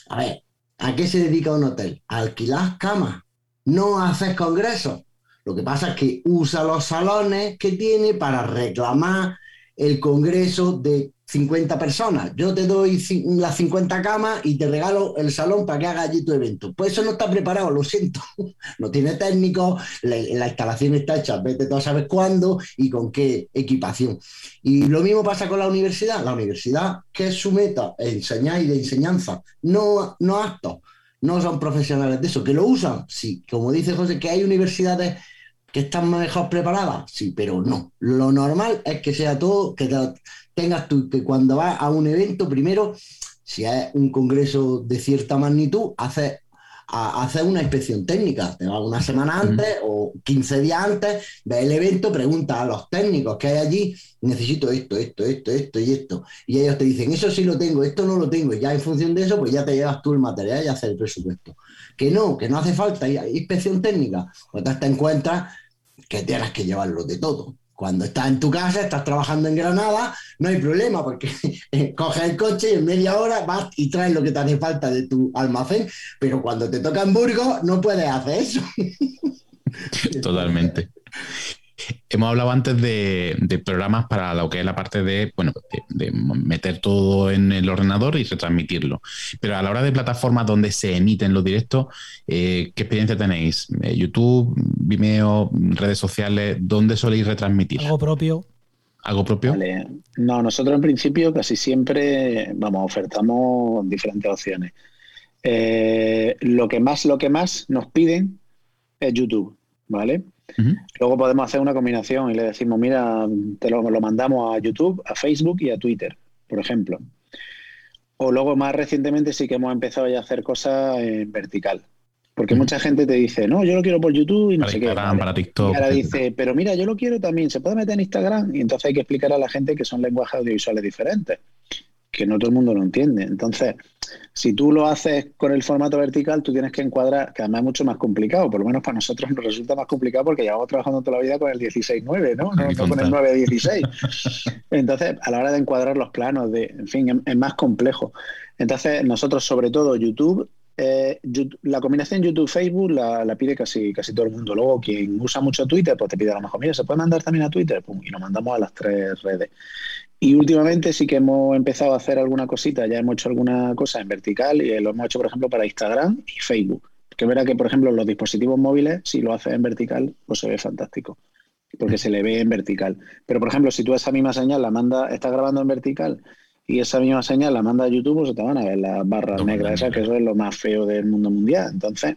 A ver, ¿a qué se dedica un hotel? A alquilar camas, no a hacer congresos. Lo que pasa es que usa los salones que tiene para reclamar el congreso de 50 personas. Yo te doy las 50 camas y te regalo el salón para que haga allí tu evento. Pues eso no está preparado, lo siento. [LAUGHS] No tiene técnico, la, instalación está hecha, vete tú a saber cuándo y con qué equipación. Y lo mismo pasa con la universidad. La universidad, que es su meta, enseñar y de enseñanza, no, no actos. No son profesionales de eso, que lo usan, sí. Como dice José, que hay universidades que están mejor preparadas, sí, pero no. Lo normal es que sea todo, que tengas tú, que cuando vas a un evento, primero, si es un congreso de cierta magnitud, haces hacer una inspección técnica. Te vas una semana antes o 15 días antes, ves el evento, preguntas a los técnicos que hay allí, necesito esto, esto, esto, esto y esto. Y ellos te dicen, eso sí lo tengo, esto no lo tengo. Y ya en función de eso, pues ya te llevas tú el material y haces el presupuesto. Que no, que no hace falta inspección técnica. Pues te encuentras que tienes que llevarlo de todo. Cuando estás en tu casa, estás trabajando en Granada, no hay problema porque [LAUGHS] coges el coche y en media hora vas y traes lo que te hace falta de tu almacén, pero cuando te toca en Burgos no puedes hacer eso. [LAUGHS] Totalmente. Hemos hablado antes de, programas para lo que es la parte de, bueno, de, meter todo en el ordenador y retransmitirlo. Pero a la hora de plataformas donde se emiten los directos, eh, ¿qué experiencia tenéis? Eh, ¿YouTube, Vimeo, redes sociales? ¿Dónde soléis retransmitir? Algo propio. ¿Algo propio? No, nosotros en principio casi siempre, vamos, ofertamos diferentes opciones. Eh, lo que más, lo que más nos piden es YouTube, ¿vale? Luego podemos hacer una combinación y le decimos, mira, te lo, mandamos a YouTube, a Facebook y a Twitter, por ejemplo. O luego más recientemente sí que hemos empezado ya a hacer cosas en vertical. Porque mucha gente te dice, no, yo lo quiero por YouTube y no sé qué. Para TikTok. Y ahora dice, pero mira, yo lo quiero también, ¿se puede meter en Instagram? Y entonces hay que explicar a la gente que son lenguajes audiovisuales diferentes que no todo el mundo lo entiende. Entonces, si tú lo haces con el formato vertical, tú tienes que encuadrar, que además es mucho más complicado, por lo menos para nosotros nos resulta más complicado porque llevamos trabajando toda la vida con el 16.9, ¿no? No, no con el 9.16. [LAUGHS] Entonces, a la hora de encuadrar los planos, de, en fin, es, más complejo. Entonces, nosotros, sobre todo YouTube, eh, la combinación YouTube-Facebook la, pide casi, casi todo el mundo. Luego, quien usa mucho Twitter, pues te pide a lo mejor, mira, ¿se puede mandar también a Twitter? y lo mandamos a las tres redes. Y últimamente sí que hemos empezado a hacer alguna cosita, ya hemos hecho alguna cosa en vertical y lo hemos hecho, por ejemplo, para Instagram y Facebook. Que verá que, por ejemplo, los dispositivos móviles, si lo haces en vertical, pues se ve fantástico, porque se le ve en vertical. Pero, por ejemplo, si tú esa misma señal la manda, estás grabando en vertical y esa misma señal la manda a YouTube, pues se te van a ver las barras negras, esas, que eso es lo más feo del mundo mundial. Entonces,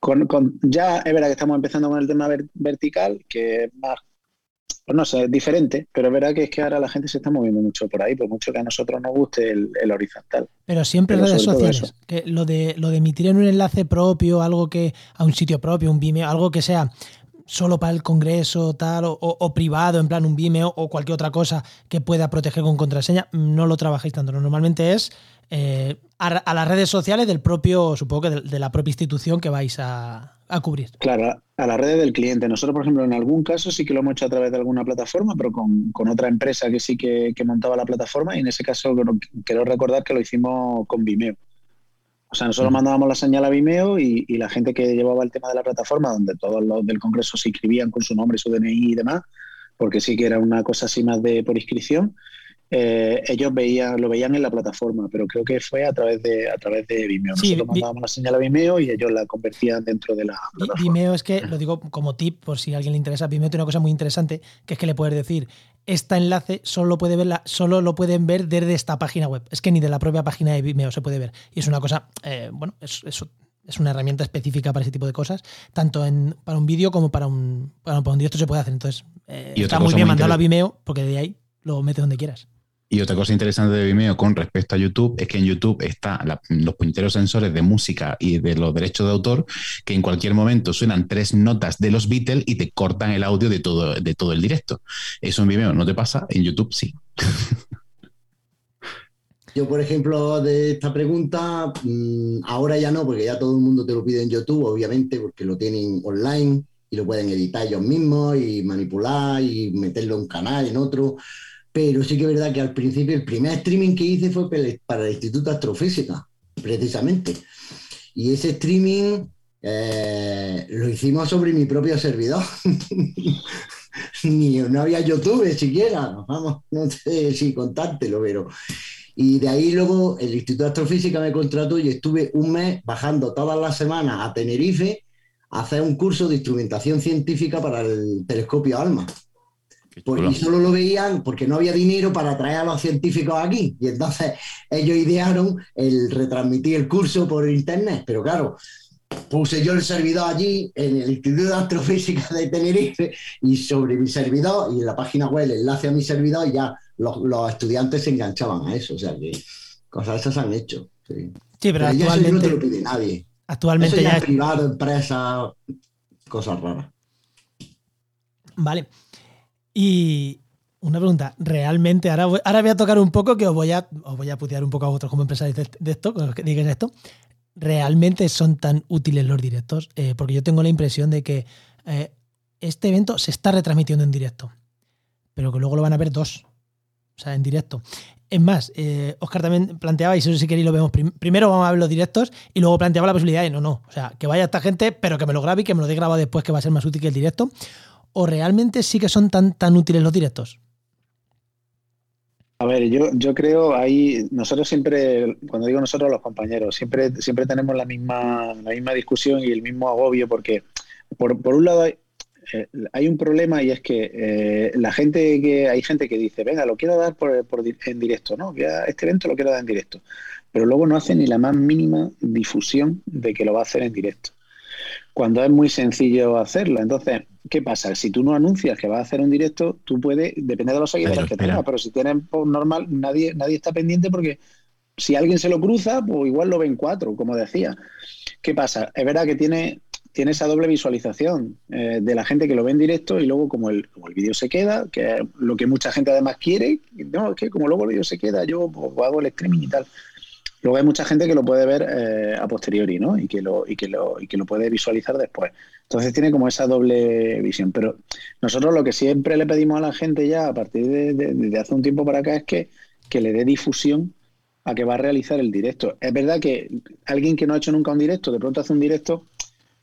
con, ya es verdad que estamos empezando con el tema vertical, que es más pues no sé, es diferente, pero es verdad que es que ahora la gente se está moviendo mucho por ahí, por mucho que a nosotros nos guste el, horizontal. Pero siempre redes sociales, que lo de, lo de emitir en un enlace propio, algo que a un sitio propio, un Vimeo, algo que sea solo para el Congreso tal o, privado, en plan un Vimeo o cualquier otra cosa que pueda proteger con contraseña, no lo trabajéis tanto. Normalmente es eh, a, las redes sociales del propio, supongo que de la propia institución que vais a, a cubrir. Claro, a la red del cliente. Nosotros, por ejemplo, en algún caso sí que lo hemos hecho a través de alguna plataforma, pero con, otra empresa que sí que, montaba la plataforma y en ese caso quiero recordar que lo hicimos con Vimeo. O sea, nosotros mandábamos la señal a Vimeo y, la gente que llevaba el tema de la plataforma, donde todos los del Congreso se inscribían con su nombre, su DNI y demás, porque sí que era una cosa así más de por inscripción, eh, ellos veían, lo veían en la plataforma, pero creo que fue a través de, a través de Vimeo. Nosotros mandábamos la señal a Vimeo y ellos la convertían dentro de la plataforma. Vimeo es que, lo digo como tip, por si a alguien le interesa, Vimeo tiene una cosa muy interesante, que es que le puedes decir, este enlace solo, puede verla, solo lo pueden ver desde esta página web. Es que ni de la propia página de Vimeo se puede ver. Y es una cosa, eh, bueno, es, es, una herramienta específica para ese tipo de cosas, tanto en, para un vídeo como para un, para, un directo se puede hacer. Entonces, eh, está muy bien mandarlo a Vimeo porque de ahí lo metes donde quieras. Y otra cosa interesante de Vimeo con respecto a YouTube es que en YouTube están los punteros sensores de música y de los derechos de autor, que en cualquier momento suenan tres notas de los Beatles y te cortan el audio de todo, de todo el directo. Eso en Vimeo no te pasa, en YouTube sí. [LAUGHS] Yo, por ejemplo, de esta pregunta, mm, ahora ya no, porque ya todo el mundo te lo pide en YouTube, obviamente, porque lo tienen online y lo pueden editar ellos mismos y manipular y meterlo en un canal, en otro pero sí que es verdad que al principio el primer streaming que hice fue para el Instituto Astrofísica, precisamente. Y ese streaming eh, lo hicimos sobre mi propio servidor. [LAUGHS] Ni, no había YouTube siquiera, vamos, no sé si contártelo, pero... Y de ahí luego el Instituto de Astrofísica me contrató y estuve un mes bajando todas las semanas a Tenerife a hacer un curso de instrumentación científica para el telescopio ALMA. Pues, y solo lo veían porque no había dinero para traer a los científicos aquí. Y entonces ellos idearon el retransmitir el curso por internet. Pero claro, puse yo el servidor allí en el Instituto de Astrofísica de Tenerife y sobre mi servidor y en la página web el enlace a mi servidor y ya los, estudiantes se enganchaban a eso. O sea que cosas esas han hecho. Sí, pero, actualmente no te lo pide nadie. Actualmente ya, es privado, empresa, cosas raras. Vale. Y una pregunta, realmente, ahora voy, ahora voy a tocar un poco que os voy a, os voy a putear un poco a vosotros como empresarios de, esto, que digáis esto. ¿Realmente son tan útiles los directos? Eh, porque yo tengo la impresión de que eh, este evento se está retransmitiendo en directo, pero que luego lo van a ver dos, o sea, en directo. Es más, eh, Oscar también planteaba, y si queréis lo vemos primero, vamos a ver los directos y luego planteaba la posibilidad de no, no, o sea, que vaya esta gente, pero que me lo grabe y que me lo dé grabado después, que va a ser más útil que el directo o realmente sí que son tan, tan útiles los directos? A ver, yo, yo creo ahí, nosotros siempre, cuando digo nosotros los compañeros, siempre, siempre tenemos la misma, la misma discusión y el mismo agobio, porque por, un lado hay, eh, un problema y es que eh, la gente que, hay gente que dice, venga, lo quiero dar por, en directo, ¿no? Este evento lo quiero dar en directo. Pero luego no hace ni la más mínima difusión de que lo va a hacer en directo cuando es muy sencillo hacerlo. Entonces, ¿qué pasa? Si tú no anuncias que vas a hacer un directo, tú puedes, depende de los seguidores que tengas, pero si tienes por normal, nadie, nadie está pendiente porque si alguien se lo cruza, pues igual lo ven cuatro, como decía. ¿Qué pasa? Es verdad que tiene, tiene esa doble visualización eh, de la gente que lo ve en directo y luego como el, como el vídeo se queda, que es lo que mucha gente además quiere, no, es que como luego el vídeo se queda, yo pues, hago el streaming y tal. Luego hay mucha gente que lo puede ver eh, a posteriori, ¿no? Y que, lo, y, que lo, y que lo puede visualizar después. Entonces tiene como esa doble visión. Pero nosotros lo que siempre le pedimos a la gente ya a partir de, hace un tiempo para acá es que, que le dé difusión a que va a realizar el directo. Es verdad que alguien que no ha hecho nunca un directo, de pronto hace un directo,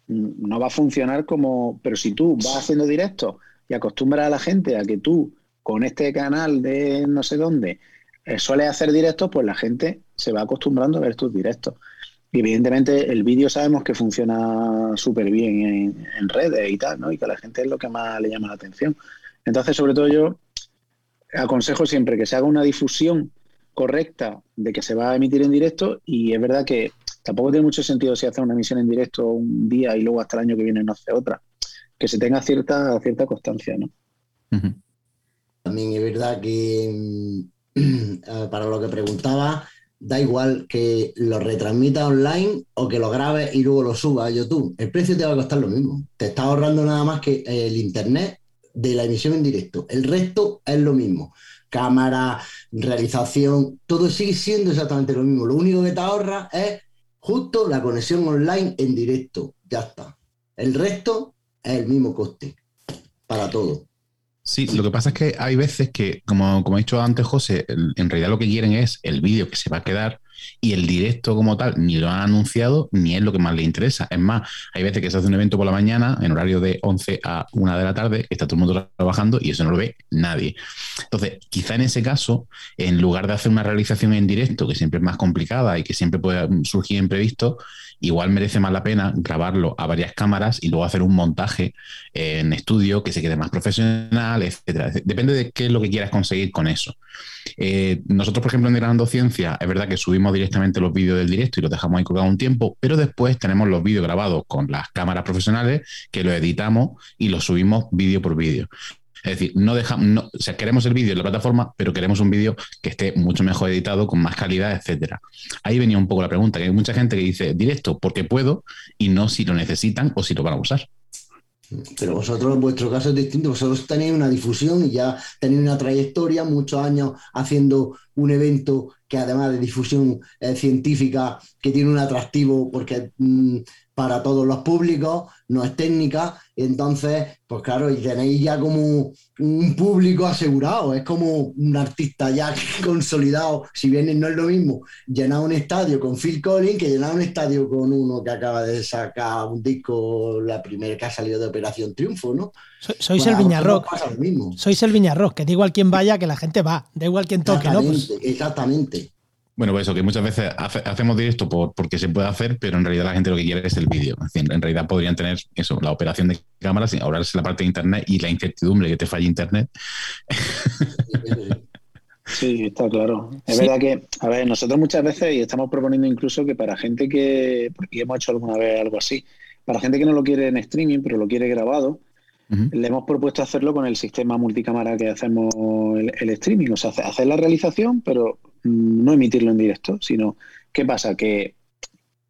mm, no va a funcionar como... Pero si tú vas haciendo directo y acostumbras a la gente a que tú, con este canal de no sé dónde, eh, suele hacer directos, pues la gente se va acostumbrando a ver tus directos. Y evidentemente el vídeo sabemos que funciona súper bien en, redes y tal, ¿no? Y que a la gente es lo que más le llama la atención. Entonces, sobre todo yo aconsejo siempre que se haga una difusión correcta de que se va a emitir en directo y es verdad que tampoco tiene mucho sentido si hace una emisión en directo un día y luego hasta el año que viene no hace otra. Que se tenga cierta, cierta constancia, ¿no? También es verdad que [CLEARS THROAT] para lo que preguntaba, da igual que lo retransmita online o que lo grabes y luego lo suba a YouTube. El precio te va a costar lo mismo. Te está ahorrando nada más que el internet de la emisión en directo. El resto es lo mismo. Cámara, realización, todo sigue siendo exactamente lo mismo. Lo único que te ahorra es justo la conexión online en directo. Ya está. El resto es el mismo coste para todo. Sí, lo que pasa es que hay veces que, como, como ha dicho antes José, en realidad lo que quieren es el vídeo que se va a quedar y el directo como tal ni lo han anunciado ni es lo que más les interesa. Es más, hay veces que se hace un evento por la mañana en horario de 11 a 1 de la tarde, está todo el mundo trabajando y eso no lo ve nadie. Entonces, quizá en ese caso, en lugar de hacer una realización en directo, que siempre es más complicada y que siempre puede surgir imprevisto, igual merece más la pena grabarlo a varias cámaras y luego hacer un montaje en estudio que se quede más profesional, etcétera. Depende de qué es lo que quieras conseguir con eso. Eh, nosotros, por ejemplo, en Granando Ciencia, es verdad que subimos directamente los vídeos del directo y los dejamos ahí colgados un tiempo, pero después tenemos los vídeos grabados con las cámaras profesionales que los editamos y los subimos vídeo por vídeo. Es decir, no dejamos, no, queremos el vídeo en la plataforma, pero queremos un vídeo que esté mucho mejor editado, con más calidad, etcétera. Ahí venía un poco la pregunta, que hay mucha gente que dice directo porque puedo y no si lo necesitan o si lo van a usar. Pero vosotros, vuestro caso es distinto, vosotros tenéis una difusión y ya tenéis una trayectoria, muchos años haciendo un evento que además de difusión eh, científica, que tiene un atractivo porque mm, para todos los públicos, no es técnica, entonces, pues claro, y tenéis ya como un público asegurado, es como un artista ya [LAUGHS] consolidado, si bien no es lo mismo llenar un estadio con Phil Collins que llenar un estadio con uno que acaba de sacar un disco, la primera que ha salido de Operación Triunfo, ¿no? sois el Viñarrock. Sois el Viñarrock, que da igual quién vaya, que la gente va, da igual quién toque, ¿no? Pues exactamente. Bueno, pues eso, que muchas veces hacemos directo por, porque se puede hacer, pero en realidad la gente lo que quiere es el vídeo. En realidad podrían tener eso, la operación de cámaras, ahorrarse la parte de internet y la incertidumbre que te falle internet. Sí, está claro. Es verdad que, a ver, nosotros muchas veces, y estamos proponiendo incluso que para gente que, porque hemos hecho alguna vez algo así, para gente que no lo quiere en streaming, pero lo quiere grabado, le hemos propuesto hacerlo con el sistema multicámara que hacemos el, el streaming. O sea, hacer la realización, pero no emitirlo en directo, sino ¿qué pasa? Que,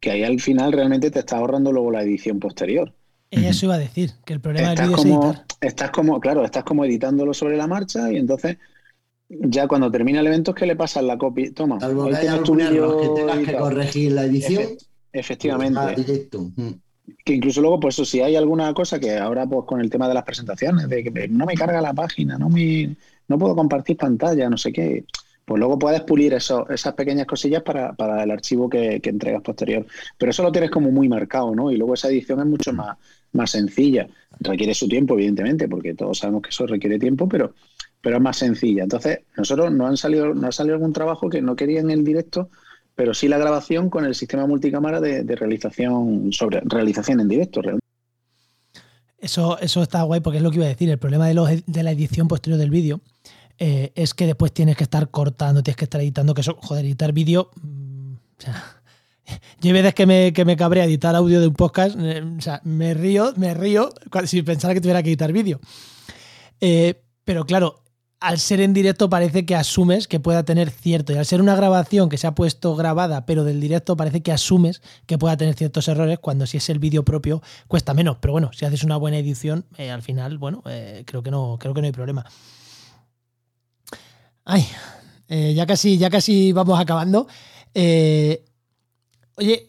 que ahí al final realmente te está ahorrando luego la edición posterior. Eso iba a decir, que el problema estás del como, Estás como, claro, estás como editándolo sobre la marcha y entonces ya cuando termina el evento es que le pasas la copia. Toma, Salvo que haya que tengas que corregir la edición. efectivamente. Que incluso luego, pues si hay alguna cosa que ahora pues con el tema de las presentaciones, de que no me carga la página, no me no puedo compartir pantalla, no sé qué pues luego puedes pulir eso, esas pequeñas cosillas para, el archivo que, entregas posterior. Pero eso lo tienes como muy marcado, ¿no? Y luego esa edición es mucho más, más sencilla. Requiere su tiempo, evidentemente, porque todos sabemos que eso requiere tiempo, pero, pero es más sencilla. Entonces, nosotros no han salido, no ha salido algún trabajo que no querían el directo, pero sí la grabación con el sistema multicámara de, realización sobre realización en directo. Eso, eso está guay porque es lo que iba a decir. El problema de, de la edición posterior del vídeo eh, es que después tienes que estar cortando, tienes que estar editando, que eso, joder, editar vídeo. Mm, o [LAUGHS] yo hay veces que me, que me editar audio de un podcast, eh, o sea, me río, me río si pensara que tuviera que editar vídeo. Eh, pero claro, al ser en directo parece que asumes que pueda tener cierto, y al ser una grabación que se ha puesto grabada, pero del directo parece que asumes que pueda tener ciertos errores, cuando si es el vídeo propio cuesta menos. Pero bueno, si haces una buena edición, eh, al final, bueno, eh, creo, que no, creo que no hay problema. Ay, eh, ya, casi, ya casi vamos acabando. oye,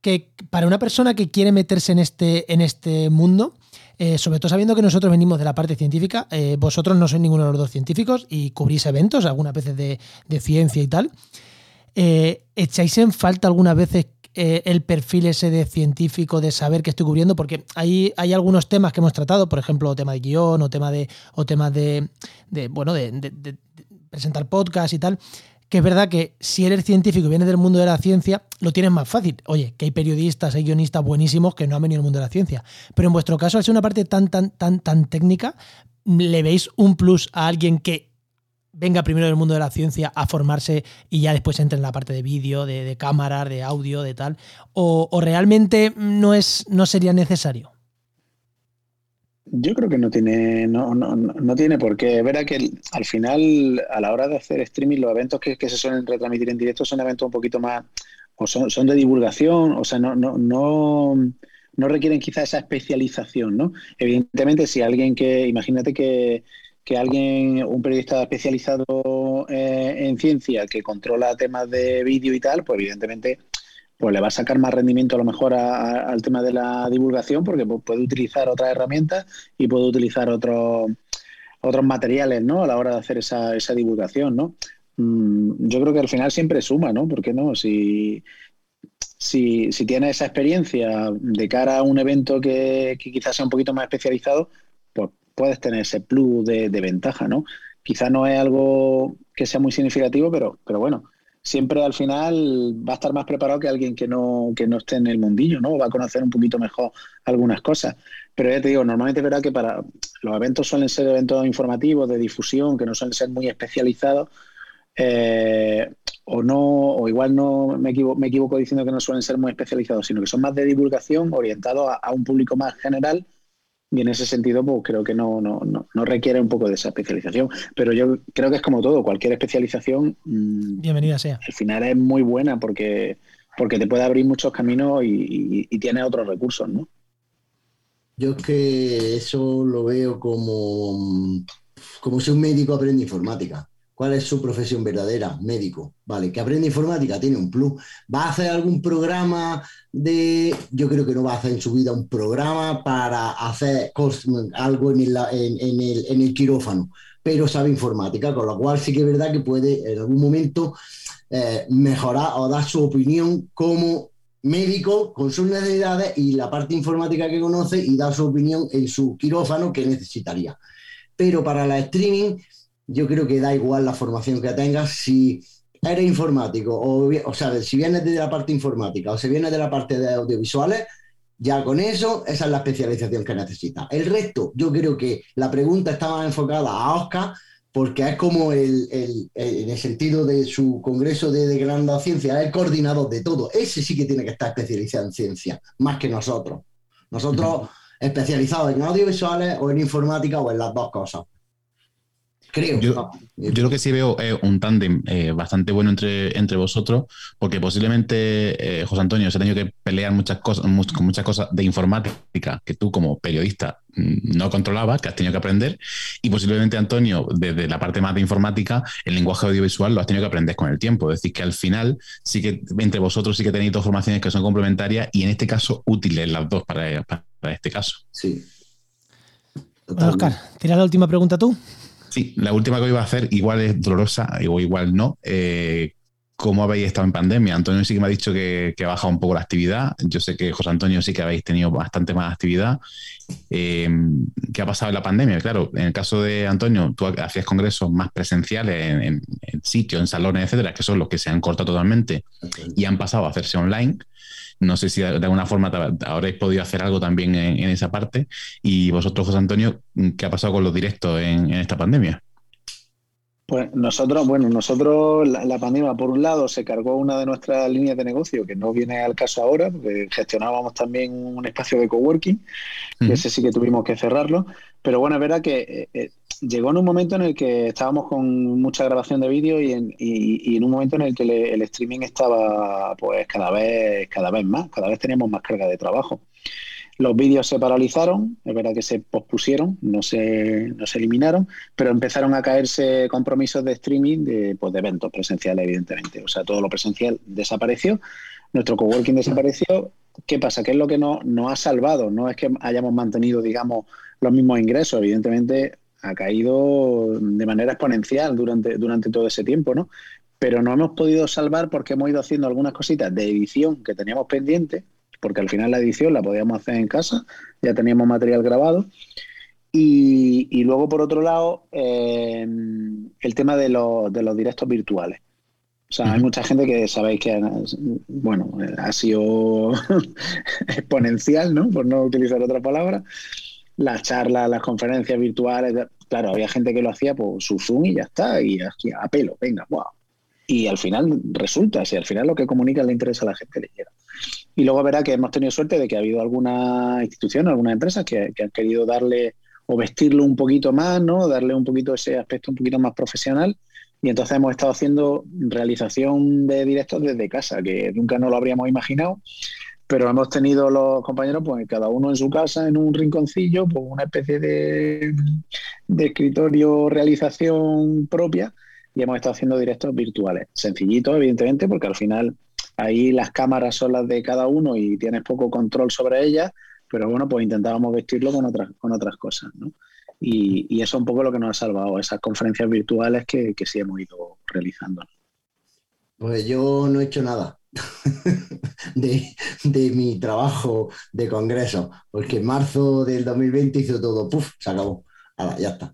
que para una persona que quiere meterse en este, en este mundo, eh, sobre todo sabiendo que nosotros venimos de la parte científica, eh, vosotros no sois ninguno de los dos científicos y cubrís eventos algunas veces de, ciencia y tal. Eh, ¿Echáis en falta algunas veces el perfil ese de científico, de saber qué estoy cubriendo? Porque hay, hay algunos temas que hemos tratado, por ejemplo, tema de guion o tema de, o temas de, bueno, de, presentar podcast y tal, que es verdad que si eres científico y vienes del mundo de la ciencia, lo tienes más fácil. Oye, que hay periodistas, hay guionistas buenísimos que no han venido del mundo de la ciencia. Pero en vuestro caso, al ser una parte tan, tan, tan, tan técnica, ¿le veis un plus a alguien que venga primero del mundo de la ciencia a formarse y ya después entre en la parte de vídeo, de, de cámaras, de audio, de tal? ¿O, o realmente no, es, no sería necesario? Yo creo que no tiene, no, no, no tiene por qué. Verá que al final, a la hora de hacer streaming, los eventos que, se suelen retransmitir en directo son eventos un poquito más, o son, son de divulgación, o sea, no, no, no, no requieren quizá esa especialización, ¿no? Evidentemente, si alguien que, imagínate que, que alguien, un periodista especializado eh, en ciencia que controla temas de vídeo y tal, pues evidentemente pues le va a sacar más rendimiento a lo mejor al tema de la divulgación porque puede utilizar otras herramientas y puede utilizar otros otros materiales, ¿no? A la hora de hacer esa, esa divulgación, ¿no? Mm, yo creo que al final siempre suma, ¿no? ¿Por qué no? Si, si, si tienes esa experiencia de cara a un evento que, quizás sea un poquito más especializado, pues puedes tener ese plus de, de ventaja, ¿no? Quizás no es algo que sea muy significativo, pero, pero bueno, siempre al final va a estar más preparado que alguien que no, que no esté en el mundillo, ¿no? Va a conocer un poquito mejor algunas cosas. Pero ya te digo, normalmente es verdad que para los eventos suelen ser eventos informativos, de difusión, que no suelen ser muy especializados, eh, o no, o igual no me equivoco, me equivoco diciendo que no suelen ser muy especializados, sino que son más de divulgación, orientados a un público más general y en ese sentido, pues creo que no, no, no, requiere un poco de esa especialización. Pero yo creo que es como todo, cualquier especialización. Mm, Bienvenida sea. Al final es muy buena porque, porque te puede abrir muchos caminos y, y, tiene otros recursos, ¿no? Yo es que eso lo veo como, como si un médico aprende informática. ¿Cuál es su profesión verdadera? Médico. Vale, que aprende informática, tiene un plus. ¿Va a hacer algún programa de.? Yo creo que no va a hacer en su vida un programa para hacer algo en el, quirófano, pero sabe informática, con lo cual sí que es verdad que puede en algún momento eh, mejorar o dar su opinión como médico con sus necesidades y la parte informática que conoce y dar su opinión en su quirófano que necesitaría. Pero para la streaming yo creo que da igual la formación que tengas si eres informático o, o sea, si vienes de la parte informática o si vienes de la parte de audiovisuales, ya con eso, esa es la especialización que necesitas. El resto, yo creo que la pregunta estaba enfocada a Oscar porque es como el, en el sentido de su congreso de, de gran ciencia, es el coordinador de todo. Ese sí que tiene que estar especializado en ciencia, más que nosotros. Nosotros especializados en audiovisuales o en informática o en las dos cosas. Creo. Yo, yo, lo que sí veo es un tándem eh, bastante bueno entre, entre vosotros, porque posiblemente eh, José Antonio se ha tenido que pelear muchas cosas, con muchas cosas de informática que tú como periodista mm, no controlabas, que has tenido que aprender, y posiblemente Antonio, desde la parte más de informática, el lenguaje audiovisual lo has tenido que aprender con el tiempo. Es decir, que al final sí que entre vosotros sí que tenéis dos formaciones que son complementarias y en este caso útiles las dos para, para este caso. Sí. Oscar, tira la última pregunta tú. Sí, la última que iba a hacer igual es dolorosa o igual no. Eh, ¿Cómo habéis estado en pandemia? Antonio sí que me ha dicho que, ha bajado un poco la actividad. Yo sé que José Antonio sí que habéis tenido bastante más actividad. Eh, ¿Qué ha pasado en la pandemia? Claro, en el caso de Antonio, tú hacías congresos más presenciales en, sitios, en salones, etcétera, que son los que se han cortado totalmente y han pasado a hacerse online. No sé si de alguna forma habréis podido hacer algo también en, esa parte. Y vosotros, José Antonio, ¿qué ha pasado con los directos en, esta pandemia? Pues nosotros, bueno, nosotros la, pandemia, por un lado, se cargó una de nuestras líneas de negocio, que no viene al caso ahora, porque gestionábamos también un espacio de coworking, que ese sí que tuvimos que cerrarlo. Pero bueno, es verdad que eh, eh, llegó en un momento en el que estábamos con mucha grabación de vídeo y en, un momento en el que el streaming estaba pues cada vez, cada vez más, cada vez teníamos más carga de trabajo. Los vídeos se paralizaron, es verdad que se pospusieron, no se, no se eliminaron, pero empezaron a caerse compromisos de streaming de, pues, de eventos presenciales, evidentemente. O sea, todo lo presencial desapareció, nuestro coworking desapareció. ¿Qué pasa? ¿Qué es lo que nos, nos ha salvado? No es que hayamos mantenido, digamos, los mismos ingresos, evidentemente ha caído de manera exponencial durante, durante todo ese tiempo, ¿no? Pero no hemos podido salvar porque hemos ido haciendo algunas cositas de edición que teníamos pendientes porque al final la edición la podíamos hacer en casa, ya teníamos material grabado. Y, luego, por otro lado, em, el tema de, los, directos virtuales. O sea, hay mucha gente que sabéis que, bueno, ha sido [LAUGHS] exponencial, ¿no? Por no utilizar otra palabra. Las charlas, las conferencias virtuales, claro, había gente que lo hacía por su Zoom y ya está, y aquí a pelo, venga, wow. Y al final resulta, si al final lo que comunica le interesa a la gente, le llega. Y luego verá que hemos tenido suerte de que ha habido alguna institución, algunas empresas que, han querido darle o vestirlo un poquito más, ¿no? Darle un poquito ese aspecto un poquito más profesional. Y entonces hemos estado haciendo realización de directos desde casa, que nunca nos lo habríamos imaginado. Pero hemos tenido los compañeros, pues cada uno en su casa, en un rinconcillo, pues una especie de, de escritorio, realización propia, y hemos estado haciendo directos virtuales. Sencillitos, evidentemente, porque al final Ahí las cámaras son las de cada uno y tienes poco control sobre ellas, pero bueno, pues intentábamos vestirlo con otras, con otras cosas, ¿no? Y, eso es un poco lo que nos ha salvado, esas conferencias virtuales que, que sí hemos ido realizando. Pues yo no he hecho nada [LAUGHS] de, mi trabajo de congreso, porque en marzo del 2020 hizo todo, ¡puf! Se acabó. ya está.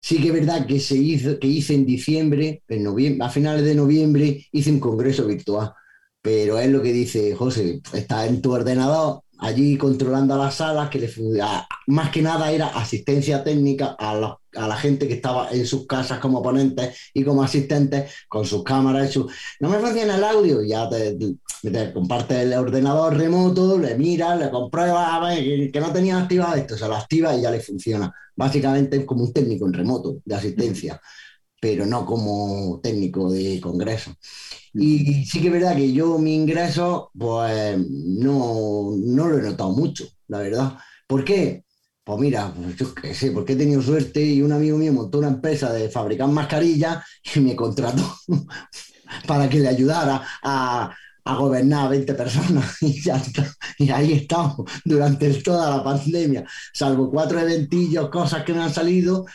Sí que es verdad que se hizo, que hice en diciembre, en noviembre, a finales de noviembre, hice un congreso virtual pero es lo que dice José, está en tu ordenador allí controlando las salas, que le, más que nada era asistencia técnica a la, gente que estaba en sus casas como ponentes y como asistentes con sus cámaras y su... No me funciona el audio, ya te, te, comparte el ordenador remoto, le miras, le compruebas que, que no tenía activado esto, se lo activa y ya le funciona. Básicamente es como un técnico en remoto de asistencia pero no como técnico de congreso. Y sí que es verdad que yo mi ingreso, pues no, no lo he notado mucho, la verdad. ¿Por qué? Pues mira, pues yo qué sé, porque he tenido suerte y un amigo mío montó una empresa de fabricar mascarillas y me contrató [LAUGHS] para que le ayudara a, a gobernar a 20 personas [LAUGHS] y ya está. Y ahí estamos durante toda la pandemia, salvo cuatro eventillos, cosas que me han salido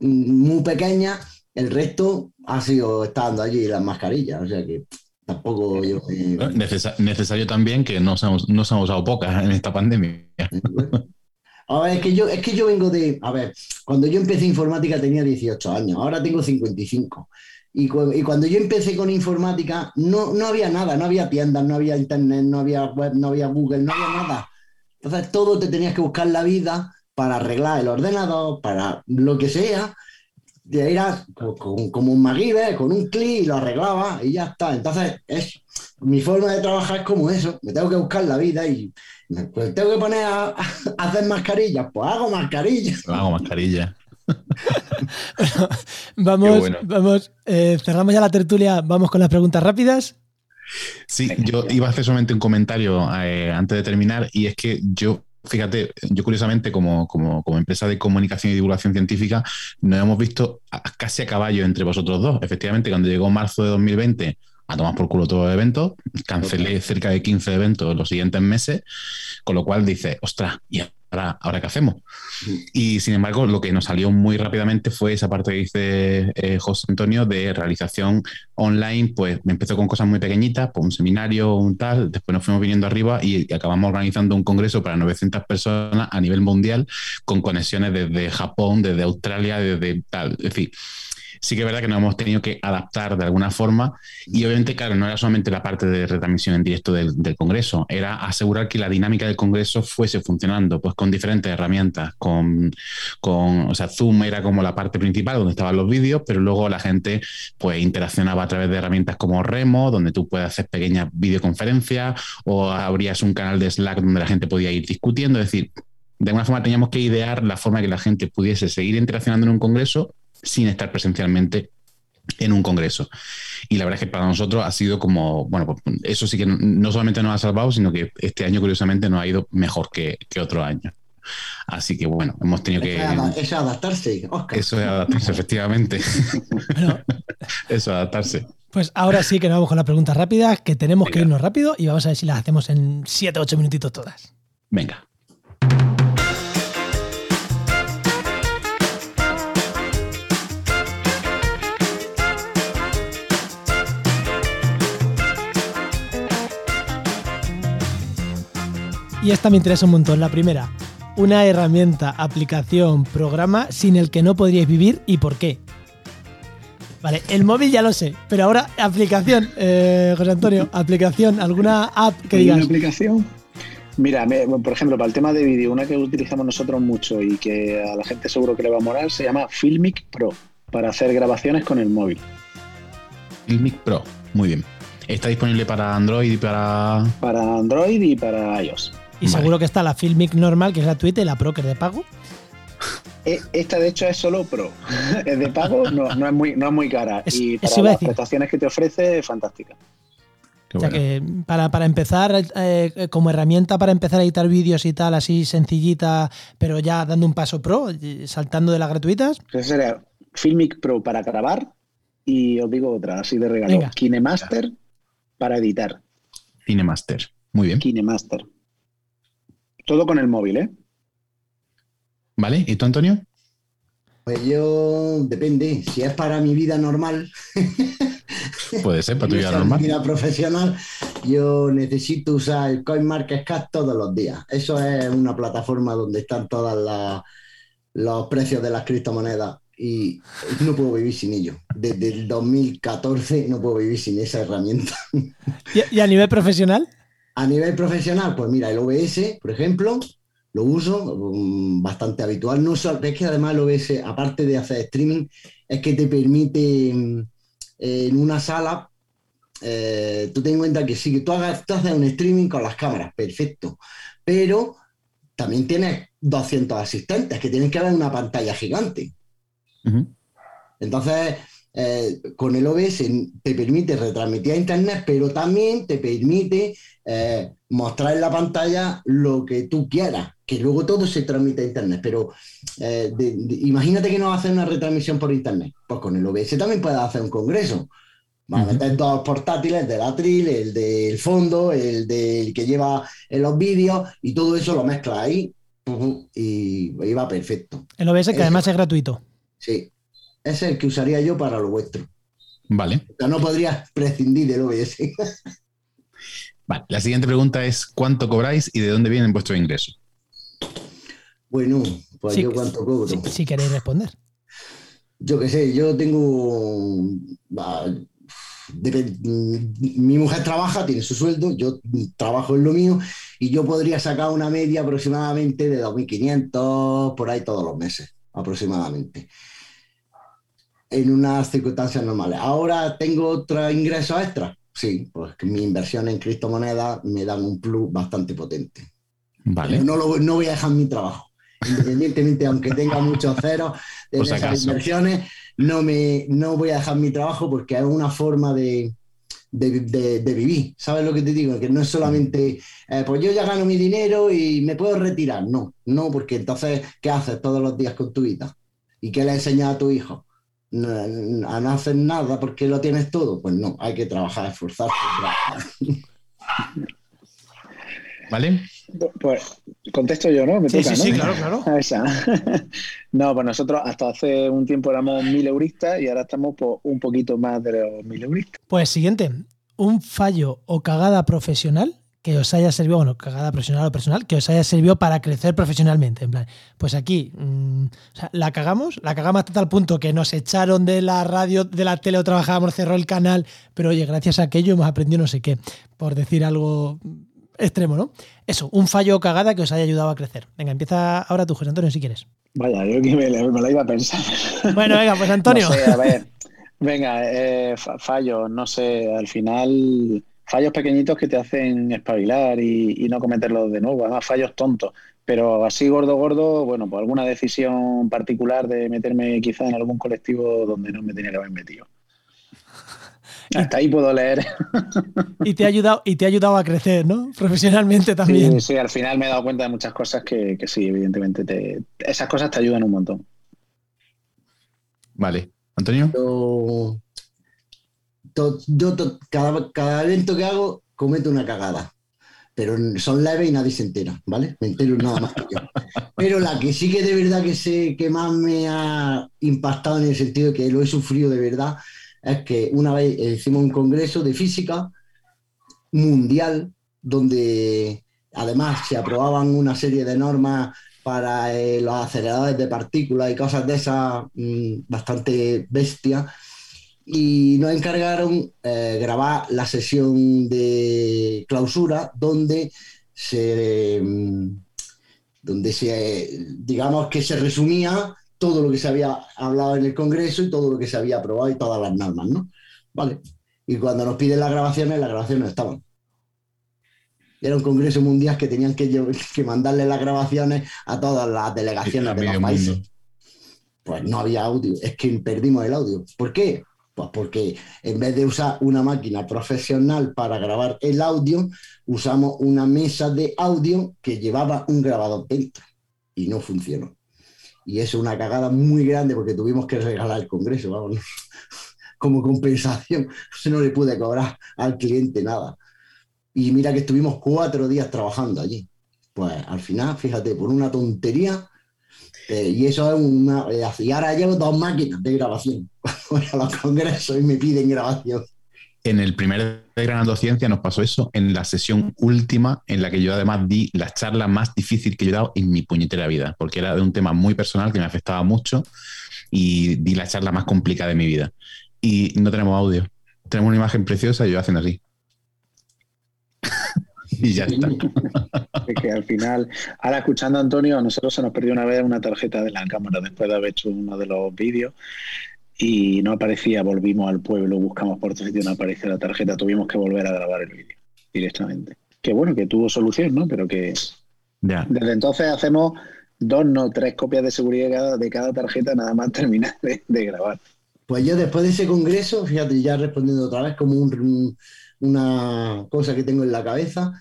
mm, muy pequeñas, el resto ha sido estando allí las mascarillas, o sea que tampoco yo... necesario también que no se, han, no se han usado pocas en esta pandemia. [LAUGHS] A ver, es que, yo, es que yo vengo de... A ver, cuando yo empecé informática tenía 18 años, ahora tengo 55. Y, y, cuando yo empecé con informática no, no había nada, no había tiendas, no había internet, no había web, no había Google, no había nada. Entonces todo te tenías que buscar la vida para arreglar el ordenador, para lo que sea, era como un MacGyver, con un clic y lo arreglaba y ya está. Entonces, es, mi forma de trabajar es como eso. Me tengo que buscar la vida y pues, tengo que poner a, hacer mascarillas. Pues hago mascarillas. [LAUGHS] Hago mascarillas. vamos, vamos eh, cerramos ya la tertulia. Vamos con las preguntas rápidas. Sí, yo iba a hacer solamente un comentario eh, antes de terminar y es que yo fíjate, yo curiosamente como, como, empresa de comunicación y divulgación científica nos hemos visto casi a caballo entre vosotros dos. Efectivamente, cuando llegó marzo de 2020, a tomar por culo todos los eventos, cancelé cerca de 15 eventos los siguientes meses, con lo cual dice, ostras, ¿y ahora, qué hacemos? Y sin embargo, lo que nos salió muy rápidamente fue esa parte que dice eh, José Antonio de realización online, pues me empezó con cosas muy pequeñitas, pues un seminario, un tal, después nos fuimos viniendo arriba y, acabamos organizando un congreso para 900 personas a nivel mundial con conexiones desde Japón, desde Australia, desde tal, es decir, sí que es verdad que nos hemos tenido que adaptar de alguna forma y obviamente, claro, no era solamente la parte de retransmisión en directo del, Congreso, era asegurar que la dinámica del Congreso fuese funcionando, pues con diferentes herramientas, con, con o sea, Zoom era como la parte principal donde estaban los vídeos, pero luego la gente pues interaccionaba a través de herramientas como Remo, donde tú puedes hacer pequeñas videoconferencias o abrías un canal de Slack donde la gente podía ir discutiendo, es decir, de alguna forma teníamos que idear la forma que la gente pudiese seguir interaccionando en un congreso sin estar presencialmente en un congreso. Y la verdad es que para nosotros ha sido como, bueno, pues eso sí que no solamente nos ha salvado, sino que este año curiosamente nos ha ido mejor que, que otro año. Así que bueno, hemos tenido que... Eso es adaptarse, Oscar. Eso es adaptarse, efectivamente. [LAUGHS] eso es adaptarse. Pues ahora sí que nos vamos con las preguntas rápidas, que tenemos que irnos rápido y vamos a ver si las hacemos en 7 o 8 minutitos todas. Venga. Y esta me interesa un montón. La primera, una herramienta, aplicación, programa sin el que no podríais vivir y por qué. Vale, el móvil ya lo sé, pero ahora aplicación, eh, José Antonio, aplicación, alguna app que digas. ¿Una aplicación? Mira, por ejemplo, para el tema de vídeo, una que utilizamos nosotros mucho y que a la gente seguro que le va a morar, se llama Filmic Pro, para hacer grabaciones con el móvil. Filmic Pro, muy bien. ¿Está disponible para Android y para...? Para Android y para iOS. Y seguro que está la Filmic normal, que es gratuita, y la Pro, que es de pago. Eh, esta de hecho es solo pro. [LAUGHS] Es de pago, no, es, muy, no es muy cara. y para las prestaciones que te ofrece, es fantástica. o sea que para, empezar, eh, como herramienta para empezar a editar vídeos y tal, así sencillita, pero ya dando un paso pro, saltando de las gratuitas. Esa sería Filmic Pro para grabar y os digo otra, así de regalo. KineMaster para editar. KineMaster, muy bien. KineMaster. Todo con el móvil, ¿eh? ¿Vale? ¿Y tú, Antonio? Pues yo, depende. Si es para mi vida normal. [LAUGHS] Puede ser, para tu [LAUGHS] vida normal. Mi vida profesional, yo necesito usar el CoinMarketCap todos los días. Eso es una plataforma donde están todos los precios de las criptomonedas y no puedo vivir sin ello. Desde el 2014 no puedo vivir sin esa herramienta. ¿Y a nivel profesional? A nivel profesional, pues mira, el OBS, por ejemplo, lo uso mm, bastante habitual. No es que además el OBS, aparte de hacer streaming, es que te permite mm, en una sala, eh, tú ten en cuenta que sí, que tú, hagas, haces un streaming con las cámaras, perfecto, pero también tienes 200 asistentes que tienen que ver una pantalla gigante. Entonces, eh, con el OBS te permite retransmitir a Internet, pero también te permite eh, mostrar en la pantalla lo que tú quieras, que luego todo se transmite a Internet. Pero eh, imagínate que no haces una retransmisión por Internet. Pues con el OBS también puedes hacer un congreso. Vas a meter dos portátiles, el del atril, el del fondo, el del que lleva en los vídeos, y todo eso lo mezclas ahí y, va perfecto. El OBS que además es gratuito. Sí, es el que usaría yo para lo vuestro. Vale. O sea, no podrías prescindir del OBS. [LAUGHS] vale, la siguiente pregunta es: ¿cuánto cobráis y de dónde vienen vuestros ingresos? Bueno, pues yo cuánto cobro. Si, queréis responder. Yo qué sé, yo tengo. mi mujer trabaja, tiene su sueldo, yo trabajo en lo mío y yo podría sacar una media aproximadamente de 2.500 por ahí todos los meses, aproximadamente en unas circunstancias normales. Ahora tengo otro ingreso extra. Sí, pues que mi inversión en criptomonedas me dan un plus bastante potente. Vale. no, lo, no voy a dejar mi trabajo. Independientemente, aunque tenga [LAUGHS] muchos ceros de esas inversiones, no, me, no voy a dejar mi trabajo porque es una forma de, de, vivir. ¿Sabes lo que te digo? Que no es solamente, eh, pues yo ya gano mi dinero y me puedo retirar. No, no, porque entonces, ¿qué haces todos los días con tu vida? ¿Y qué le enseñas a tu hijo? A no hacer nada porque lo tienes todo, pues no, hay que trabajar, esforzarse. ¿Vale? Pues contesto yo, ¿no? sí, sí, sí, claro, claro. [LAUGHS] [LAUGHS] no, pues nosotros hasta hace un tiempo éramos mil euristas y ahora estamos por un poquito más de los mil euristas. Pues siguiente, un fallo o cagada profesional que os haya servido, bueno, cagada profesional o personal, que os haya servido para crecer profesionalmente. En plan, pues aquí mm, la cagamos, la cagamos hasta tal punto que nos echaron de la radio, de la tele o trabajábamos, cerró el canal, pero oye, gracias a aquello hemos aprendido no sé qué, por decir algo extremo, ¿no? Eso, un fallo o cagada que os haya ayudado a crecer. Venga, empieza ahora tú, José Antonio, si quieres. Vaya, yo que me, la iba a pensar. Bueno, venga, pues [LAUGHS] Antonio. a ver. Venga, eh, fallo, no sé, al final fallos pequeñitos que te hacen espabilar y, no cometerlos de nuevo, además fallos tontos. Pero así gordo, gordo, bueno, por alguna decisión particular de meterme quizá en algún colectivo donde no me tenía que haber metido. [LAUGHS] Hasta ahí puedo leer. [LAUGHS] Y te ha ayudado, y te ha ayudado a crecer, ¿no? [LAUGHS] Profesionalmente también. Sí, sí, al final me he dado cuenta de muchas cosas que, sí, evidentemente te, esas cosas te ayudan un montón. Vale. Antonio. Yo, cada, cada evento que hago cometo una cagada pero son leves y nadie se entera, ¿vale? Me entero nada más que yo. Pero la que sí que de verdad que sé que más me ha impactado en el sentido de que lo he sufrido de verdad es que una vez hicimos un congreso de física mundial donde además se aprobaban una serie de normas para eh, los aceleradores de partículas y cosas de esas mm, bastante bestias y nos encargaron eh, grabar la sesión de clausura donde se, mm, donde se, digamos que se resumía todo lo que se había hablado en el Congreso y todo lo que se había aprobado y todas las normas, ¿no? Vale. Y cuando nos piden las grabaciones, las grabaciones no estaban. Era un Congreso Mundial que tenían que, que mandarle las grabaciones a todas las delegaciones de los países. Pues no había audio, es que perdimos el audio. ¿Por qué? Pues porque en vez de usar una máquina profesional para grabar el audio, usamos una mesa de audio que llevaba un grabador dentro y no funcionó. Y eso es una cagada muy grande porque tuvimos que regalar el Congreso, vamos, [LAUGHS] como compensación. [LAUGHS] No le pude cobrar al cliente nada. Y mira que estuvimos cuatro días trabajando allí. Pues al final, fíjate, por una tontería, eh, y eso es una. Eh, y ahora llevo dos máquinas de grabación. Voy a los congresos y me piden grabación. En el primer de Granado Ciencia nos pasó eso, en la sesión última, en la que yo además di la charla más difícil que he dado en mi puñetera vida, porque era de un tema muy personal que me afectaba mucho y di la charla más complicada de mi vida. Y no tenemos audio. Tenemos una imagen preciosa y yo haciendo así. [LAUGHS] y ya está. que al final, ahora escuchando a Antonio, a nosotros se nos perdió una vez una tarjeta de la cámara después de haber hecho uno de los vídeos y no aparecía, volvimos al pueblo, buscamos por otro sitio, no aparecía la tarjeta, tuvimos que volver a grabar el vídeo directamente. Que bueno, que tuvo solución, ¿no? Pero que desde entonces hacemos dos, no tres copias de seguridad de cada, tarjeta nada más terminar de, grabar. Pues yo después de ese congreso, fíjate, ya respondiendo otra vez como una cosa que tengo en la cabeza,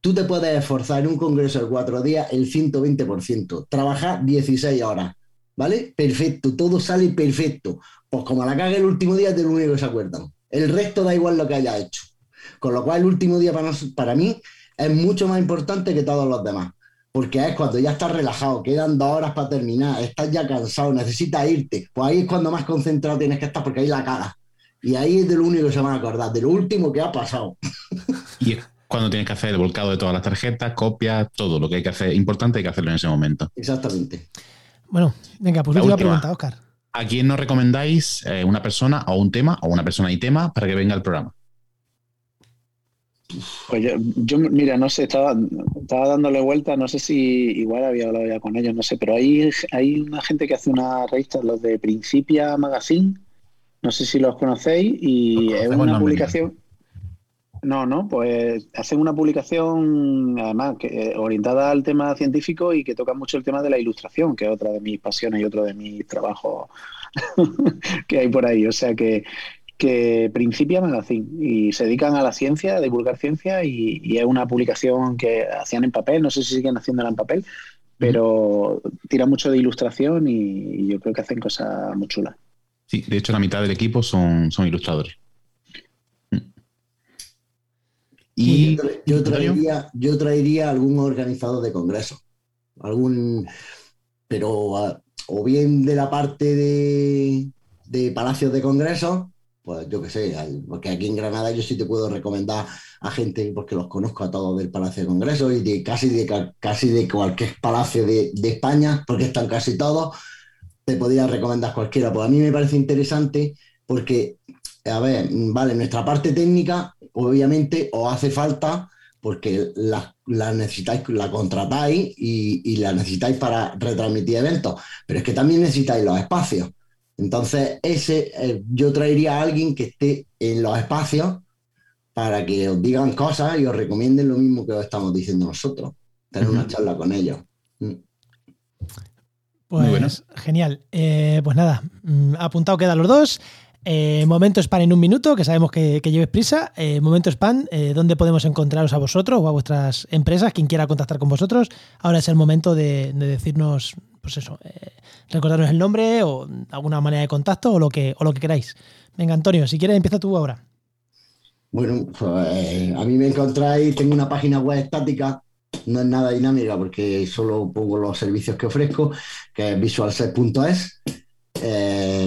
tú te puedes esforzar en un congreso de cuatro días el 120%, trabajar 16 horas, ¿vale? Perfecto, todo sale perfecto. Pues como la caga el último día, es lo único que se acuerdan. El resto da igual lo que haya hecho. Con lo cual, el último día para, para mí es mucho más importante que todos los demás. Porque es cuando ya estás relajado, quedan dos horas para terminar, estás ya cansado, necesitas irte. Pues ahí es cuando más concentrado tienes que estar, porque ahí la cagas. Y ahí es de lo único que se van a acordar, de lo último que ha pasado. Y cuando tienes que hacer el volcado de todas las tarjetas, copias, todo lo que hay que hacer, importante hay que hacerlo en ese momento. Exactamente. Bueno, venga, pues la última pregunta, Oscar. ¿A quién nos recomendáis eh, una persona o un tema o una persona y tema para que venga al programa? Pues yo, mira, no sé, estaba, estaba dándole vuelta, no sé si igual había hablado ya con ellos, no sé, pero hay, hay una gente que hace una revista, los de Principia Magazine, no sé si los conocéis, y es una publicación. No, no, pues hacen una publicación, además, que, eh, orientada al tema científico y que toca mucho el tema de la ilustración, que es otra de mis pasiones y otro de mis trabajos [LAUGHS] que hay por ahí. O sea que, que Principia Magazine y se dedican a la ciencia, a divulgar ciencia y, es una publicación que hacían en papel, no sé si siguen haciéndola en papel, pero tira mucho de ilustración y, yo creo que hacen cosas muy chulas. Sí, de hecho la mitad del equipo son, son ilustradores. Y yo, traería, yo traería algún organizador de congreso, algún, pero ah, o bien de la parte de, de palacios de congresos, pues yo qué sé, porque aquí en Granada yo sí te puedo recomendar a gente, porque los conozco a todos del Palacio de Congresos y de casi de, casi de cualquier palacio de, de España, porque están casi todos, te podría recomendar cualquiera. Pues a mí me parece interesante porque, a ver, vale, nuestra parte técnica obviamente os hace falta porque la, necesitáis, la contratáis y, la necesitáis para retransmitir eventos, pero es que también necesitáis los espacios. Entonces, ese, eh, yo traería a alguien que esté en los espacios para que os digan cosas y os recomienden lo mismo que os estamos diciendo nosotros. tener una charla con ellos. Mm. Pues genial. Eh, pues nada, mm, apuntado quedan los dos. Eh, momento spam en un minuto, que sabemos que, lleves prisa. Eh, momento spam, eh, ¿dónde podemos encontraros a vosotros o a vuestras empresas? Quien quiera contactar con vosotros. Ahora es el momento de, decirnos, pues eso, recordarnos el nombre o alguna manera de contacto o lo que, o lo que queráis. Venga, Antonio, si quieres, empieza tú ahora. Bueno, pues a mí me encontráis, tengo una página web estática, no es nada dinámica porque solo pongo los servicios que ofrezco, que es visualset.es.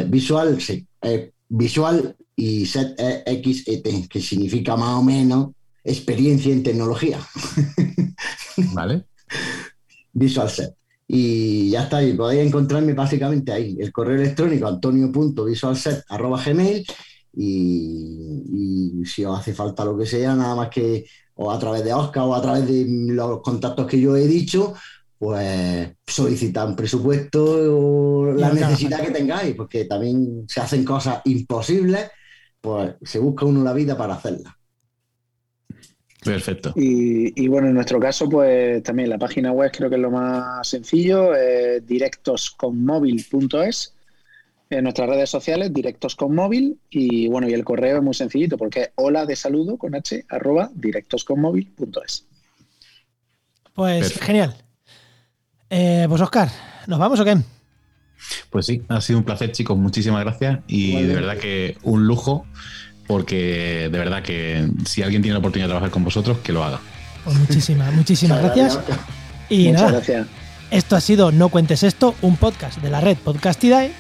visual, sí, visual y set XET, que significa más o menos experiencia en tecnología. [LAUGHS] Vale. Visual set. Y ya está, y podéis encontrarme básicamente ahí. El correo electrónico antonio.visualset.gmail y, y si os hace falta lo que sea, nada más que o a través de Oscar o a través de los contactos que yo he dicho, pues solicitar un presupuesto o la necesidad que tengáis, porque también se hacen cosas imposibles, pues se busca uno la vida para hacerlas. Perfecto. Y, bueno, en nuestro caso, pues también la página web creo que es lo más sencillo, directosconmóvil.es. En nuestras redes sociales, directos con móvil, y bueno, y el correo es muy sencillito porque es hola de saludo con h arroba directosconmóvil.es. Pues genial. Eh, pues Oscar, ¿nos vamos o qué? Pues sí, ha sido un placer, chicos. Muchísimas gracias. Y de verdad que un lujo, porque de verdad que si alguien tiene la oportunidad de trabajar con vosotros, que lo haga. Pues muchísimas, [LAUGHS] muchísimas gracias. Y Muchas gracias. Esto ha sido No Cuentes Esto, un podcast de la red Podcastidae.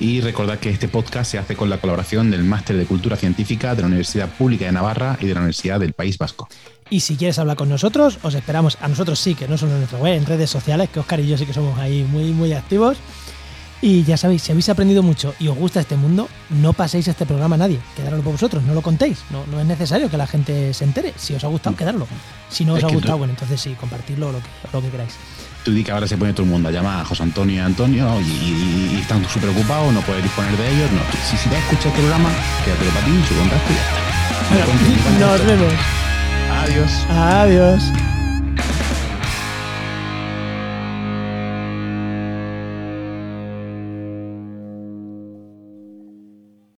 Y recordad que este podcast se hace con la colaboración del Máster de Cultura Científica de la Universidad Pública de Navarra y de la Universidad del País Vasco. Y si quieres hablar con nosotros, os esperamos a nosotros sí, que no solo en nuestra web, en redes sociales, que Oscar y yo sí que somos ahí muy, muy activos. Y ya sabéis, si habéis aprendido mucho y os gusta este mundo, no paséis este programa a nadie. Quedároslo por vosotros, no lo contéis. No, no es necesario que la gente se entere. Si os ha gustado, quedarlo. Si no os ha gustado, bueno, entonces sí, compartirlo lo que, lo que queráis. Tú di que ahora se pone todo el mundo a llamar a José Antonio y Antonio y, están súper ocupados, no puedes disponer de ellos. No. Si, si te escuchado el programa, quédate para ti, su contacto y ya está. [LAUGHS] Nos vemos. Adiós. Adiós.